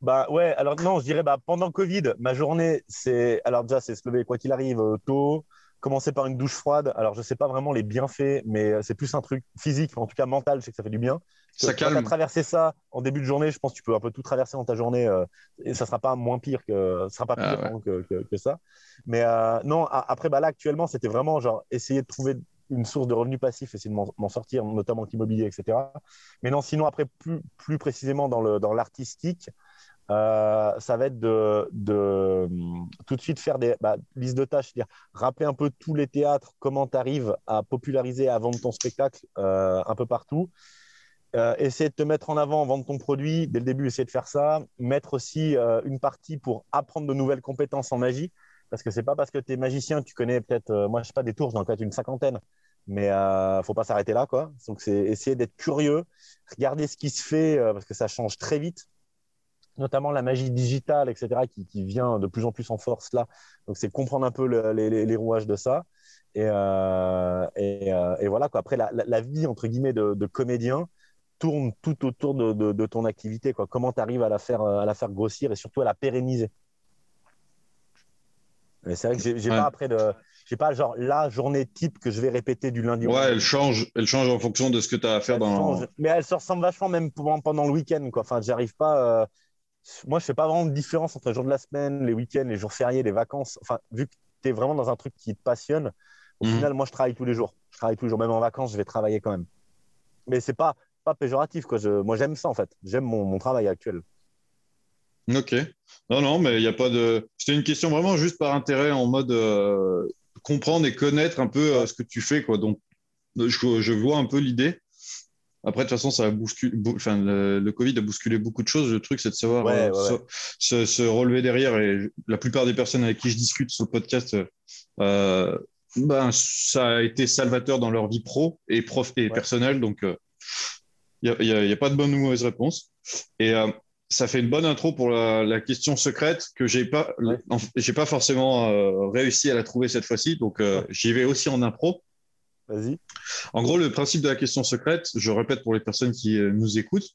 Bah ouais, alors non, je dirais bah, pendant Covid, ma journée, c'est. Alors déjà, c'est se lever quoi qu'il arrive euh, tôt, commencer par une douche froide. Alors, je sais pas vraiment les bienfaits, mais c'est plus un truc physique, en tout cas mental, je sais que ça fait du bien. Ça calme. Quand tu as traversé ça en début de journée, je pense que tu peux un peu tout traverser dans ta journée euh, et ça sera pas moins pire que ça sera pas ah pire que, que, ça. Mais euh, non, après, bah là, actuellement, c'était vraiment genre essayer de trouver une source de revenus passifs, essayer de m'en sortir, notamment l'immobilier, etc. Mais non, sinon, après, plus, plus précisément dans l'artistique, dans euh, ça va être de, de, tout de suite faire des bah, listes de tâches, c'est-à-dire rappeler un peu tous les théâtres, comment tu arrives à populariser, à vendre ton spectacle euh, un peu partout. Euh, essayer de te mettre en avant, vendre ton produit dès le début, essayer de faire ça. Mettre aussi une partie pour apprendre de nouvelles compétences en magie. Parce que c'est pas parce que tu es magicien, tu connais peut-être, moi je sais pas, des tours, j'en connais une cinquantaine. Mais ne faut pas s'arrêter là. Quoi. Donc c'est essayer d'être curieux, regarder ce qui se fait, parce que ça change très vite notamment la magie digitale, etc., qui, vient de plus en plus en force là. Donc, c'est comprendre un peu les, rouages de ça. Et, euh, euh, et, voilà, quoi. Après, la, vie, entre guillemets, de, comédien tourne tout autour de, ton activité. Quoi. Comment tu arrives à la, faire, à la faire grossir et surtout à la pérenniser? C'est vrai que j'ai pas après de. J'ai pas genre la journée type que je vais répéter du lundi au Ouais, elle change, elle change en fonction de ce que tu as à faire dans. Mais elle se ressemble vachement même pendant, le week-end. Quoi. Enfin, j'arrive pas. Euh, moi, je fais pas vraiment de différence entre les jours de la semaine, les week-ends, les jours fériés, les vacances. Enfin, vu que tu es vraiment dans un truc qui te passionne, au mhm. final, moi, je travaille tous les jours. Je travaille tous les jours, même en vacances, je vais travailler quand même. Mais c'est pas pas péjoratif, quoi. Je, moi, j'aime ça en fait. J'aime mon, travail actuel. Ok. Non, non, mais il n'y a pas de. C'était une question vraiment juste par intérêt, en mode euh, comprendre et connaître un peu euh, ce que tu fais, quoi. Donc, je, je vois un peu l'idée. Après, de toute façon, ça a bousculé, enfin, le, Covid a bousculé beaucoup de choses. Le truc, c'est de savoir euh, Se, relever derrière. Et la plupart des personnes avec qui je discute sur le podcast, euh, ben, ça a été salvateur dans leur vie pro et prof et personnelle. Donc, il n'y a, pas de bonne ou mauvaise réponse. Et euh, ça fait une bonne intro pour la, question secrète que j'ai pas, j'ai pas forcément réussi à la trouver cette fois-ci. Donc, j'y vais aussi en impro. Vas-y. En gros, le principe de la question secrète, je répète pour les personnes qui euh, nous écoutent,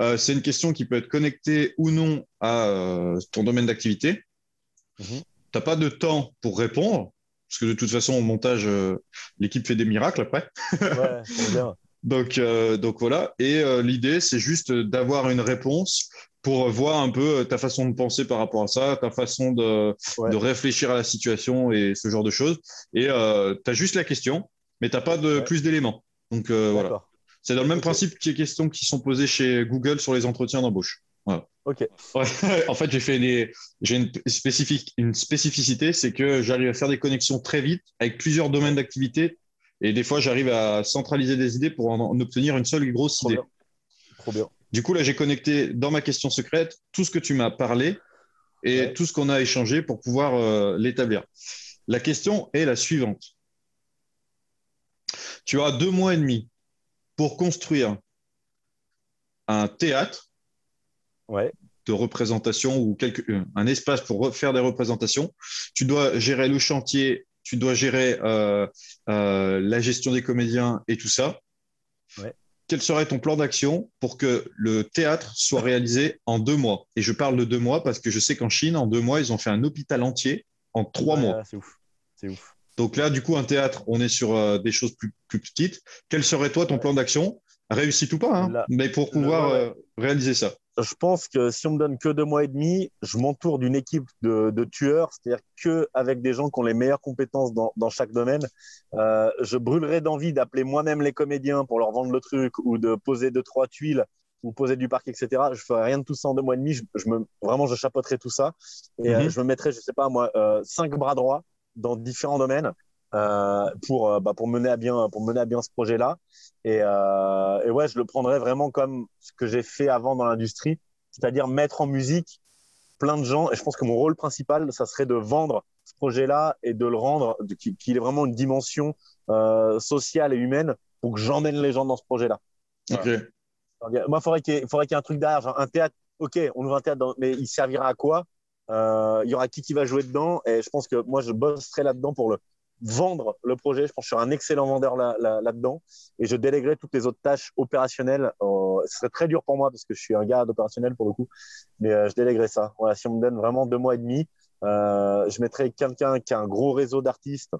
euh, c'est une question qui peut être connectée ou non à euh, ton domaine d'activité. Mhm. Tu n'as pas de temps pour répondre, parce que de toute façon, au montage, l'équipe fait des miracles après. ouais, bien. Donc, donc voilà. Et l'idée, c'est juste d'avoir une réponse pour voir un peu ta façon de penser par rapport à ça, ta façon de, de réfléchir à la situation et ce genre de choses. Et tu as juste la question mais tu n'as pas de plus d'éléments. Donc euh, voilà. C'est dans le même principe que les questions qui sont posées chez Google sur les entretiens d'embauche. Ok. *laughs* en fait, j'ai fait j'ai une, spécifique, une spécificité, c'est que j'arrive à faire des connexions très vite avec plusieurs domaines d'activité Et des fois, j'arrive à centraliser des idées pour en, obtenir une seule grosse idée. Trop bien. Du coup, là, j'ai connecté dans ma question secrète tout ce que tu m'as parlé et tout ce qu'on a échangé pour pouvoir euh, l'établir. La question est la suivante. Tu as deux mois et demi pour construire un théâtre de représentation ou quelque, euh, un espace pour faire des représentations. Tu dois gérer le chantier, tu dois gérer euh, la gestion des comédiens et tout ça. Ouais quel serait ton plan d'action pour que le théâtre soit réalisé en deux mois? Et je parle de deux mois parce que je sais qu'en Chine, en deux mois, ils ont fait un hôpital entier en trois mois. C'est ouf. C'est ouf. Donc là, du coup, un théâtre, on est sur euh, des choses plus, petites. Quel serait toi ton plan d'action? Réussite ou pas, hein, mais pour pouvoir euh, réaliser ça je pense que si on me donne que deux mois et demi, je m'entoure d'une équipe de, tueurs, c'est-à-dire que avec des gens qui ont les meilleures compétences dans, chaque domaine. Euh, je brûlerai d'envie d'appeler moi-même les comédiens pour leur vendre le truc ou de poser deux trois tuiles ou poser du parc, etc. Je ferai rien de tout ça en deux mois et demi. Je, me, vraiment, je chapeauterai tout ça et euh, mhm. je me mettrai, je sais pas moi, euh, cinq bras droits dans différents domaines. Pour, bah, pour, mener à bien, pour mener à bien ce projet-là. Et, et, ouais, je le prendrais vraiment comme ce que j'ai fait avant dans l'industrie, c'est-à-dire mettre en musique plein de gens. Et je pense que mon rôle principal, ça serait de vendre ce projet-là et de le rendre, qu'il ait vraiment une dimension euh, sociale et humaine pour que j'emmène les gens dans ce projet-là. Ok. Moi, il faudrait qu'il y, ait un truc derrière, genre un théâtre. Ok, on ouvre un théâtre, mais il servira à quoi? Euh, Il y aura qui qui va jouer dedans? Et je pense que moi, je bosserai là-dedans pour le, vendre le projet. Je pense que je suis un excellent vendeur là-dedans et je déléguerai toutes les autres tâches opérationnelles. Euh, ce serait très dur pour moi parce que je suis un gars d'opérationnel pour le coup, mais euh, je déléguerai ça. Voilà, si on me donne vraiment deux mois et demi, euh, je mettrai quelqu'un qui a un gros réseau d'artistes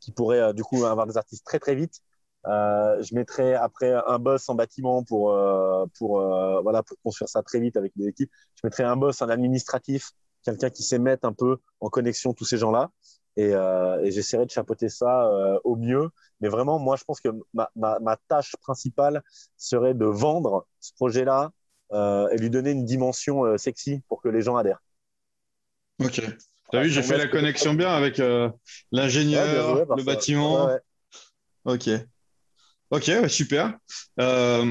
qui pourrait du coup avoir des artistes très très vite. je mettrai après un boss en bâtiment pour, pour, voilà, pour construire ça très vite avec des équipes. Je mettrai un boss en administratif, quelqu'un qui sait mettre un peu en connexion tous ces gens-là. Euh, et, j'essaierai de chapeauter ça euh, au mieux. Mais vraiment, moi, je pense que ma, ma, tâche principale serait de vendre ce projet-là euh, et lui donner une dimension sexy pour que les gens adhèrent. Ok. Tu as vu, j'ai fait la connexion bien avec l'ingénieur, le bâtiment. Ok. Ok, super. ça,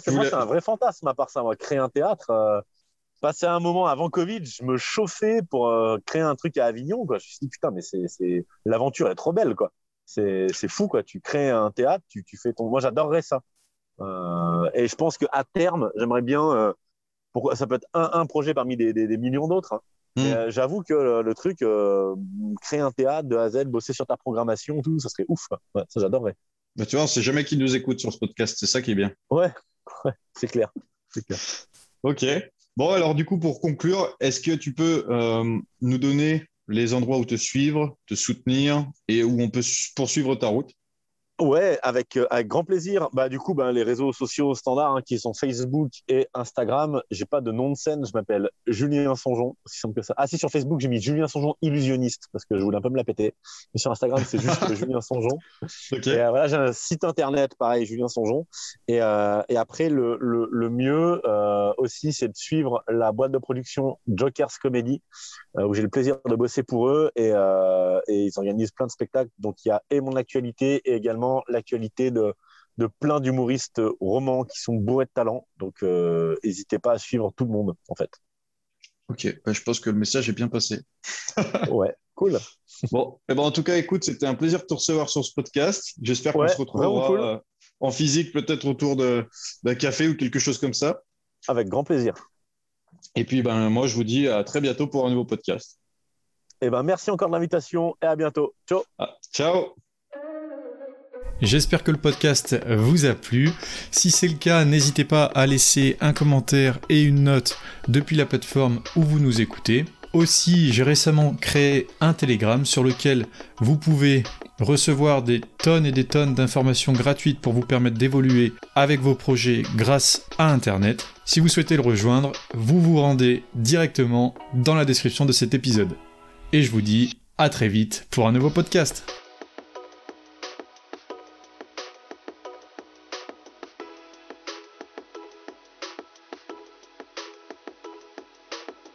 c'est c'est un vrai fantasme à part ça. Moi, créer un théâtre, passé un moment avant Covid, je me chauffais pour euh, créer un truc à Avignon. Quoi. Je me suis dit, putain, mais c'est, l'aventure est trop belle. quoi. C'est, fou. quoi. Tu crées un théâtre, tu, tu fais ton. Moi, j'adorerais ça. Euh, et je pense qu'à terme, j'aimerais bien. Euh, pourquoi, ça peut être un, un projet parmi des, des, millions d'autres. Hein. Hmm. j'avoue que le, truc, créer un théâtre de A à Z, bosser sur ta programmation, tout, ça serait ouf. Ouais, ça, j'adorerais. Mais tu vois, c'est jamais qui nous écoute sur ce podcast. C'est ça qui est bien. Ouais, *laughs* ouais c'est clair. C'est clair. Ok. Bon, alors du coup, pour conclure, est-ce que tu peux euh, nous donner les endroits où te suivre, te soutenir et où on peut poursuivre ta route? Ouais, avec, euh, avec grand plaisir. Bah, du coup, bah, les réseaux sociaux standards hein, qui sont Facebook et Instagram, j'ai pas de nom de scène, je m'appelle Julien Songeon, aussi simple que ça. Ah si, sur Facebook, j'ai mis Julien Songeon illusionniste parce que je voulais un peu me la péter. Mais sur Instagram, c'est juste *laughs* Julien Songeon. Et euh, voilà, j'ai un site internet, pareil, Julien Songeon. Et, euh, et après, le, le, le mieux aussi, c'est de suivre la boîte de production Jokers Comedy, où j'ai le plaisir de bosser pour eux et, et ils organisent plein de spectacles. Donc il y a et mon actualité et également l'actualité de, de plein d'humoristes romans qui sont bourrés de talent. Donc, euh, n'hésitez pas à suivre tout le monde, en fait. Ok, bah, je pense que le message est bien passé. *laughs* ouais, cool. Bon, et eh ben, en tout cas, écoute, c'était un plaisir de te recevoir sur ce podcast. J'espère qu'on se retrouvera euh, en physique, peut-être autour d'un café ou quelque chose comme ça. Avec grand plaisir. Et puis, ben, moi, je vous dis à très bientôt pour un nouveau podcast. Et eh ben, merci encore de l'invitation et à bientôt. Ciao. Ah, ciao. J'espère que le podcast vous a plu. Si c'est le cas, n'hésitez pas à laisser un commentaire et une note depuis la plateforme où vous nous écoutez. Aussi, j'ai récemment créé un Telegram sur lequel vous pouvez recevoir des tonnes et des tonnes d'informations gratuites pour vous permettre d'évoluer avec vos projets grâce à Internet. Si vous souhaitez le rejoindre, vous vous rendez directement dans la description de cet épisode. Et je vous dis à très vite pour un nouveau podcast.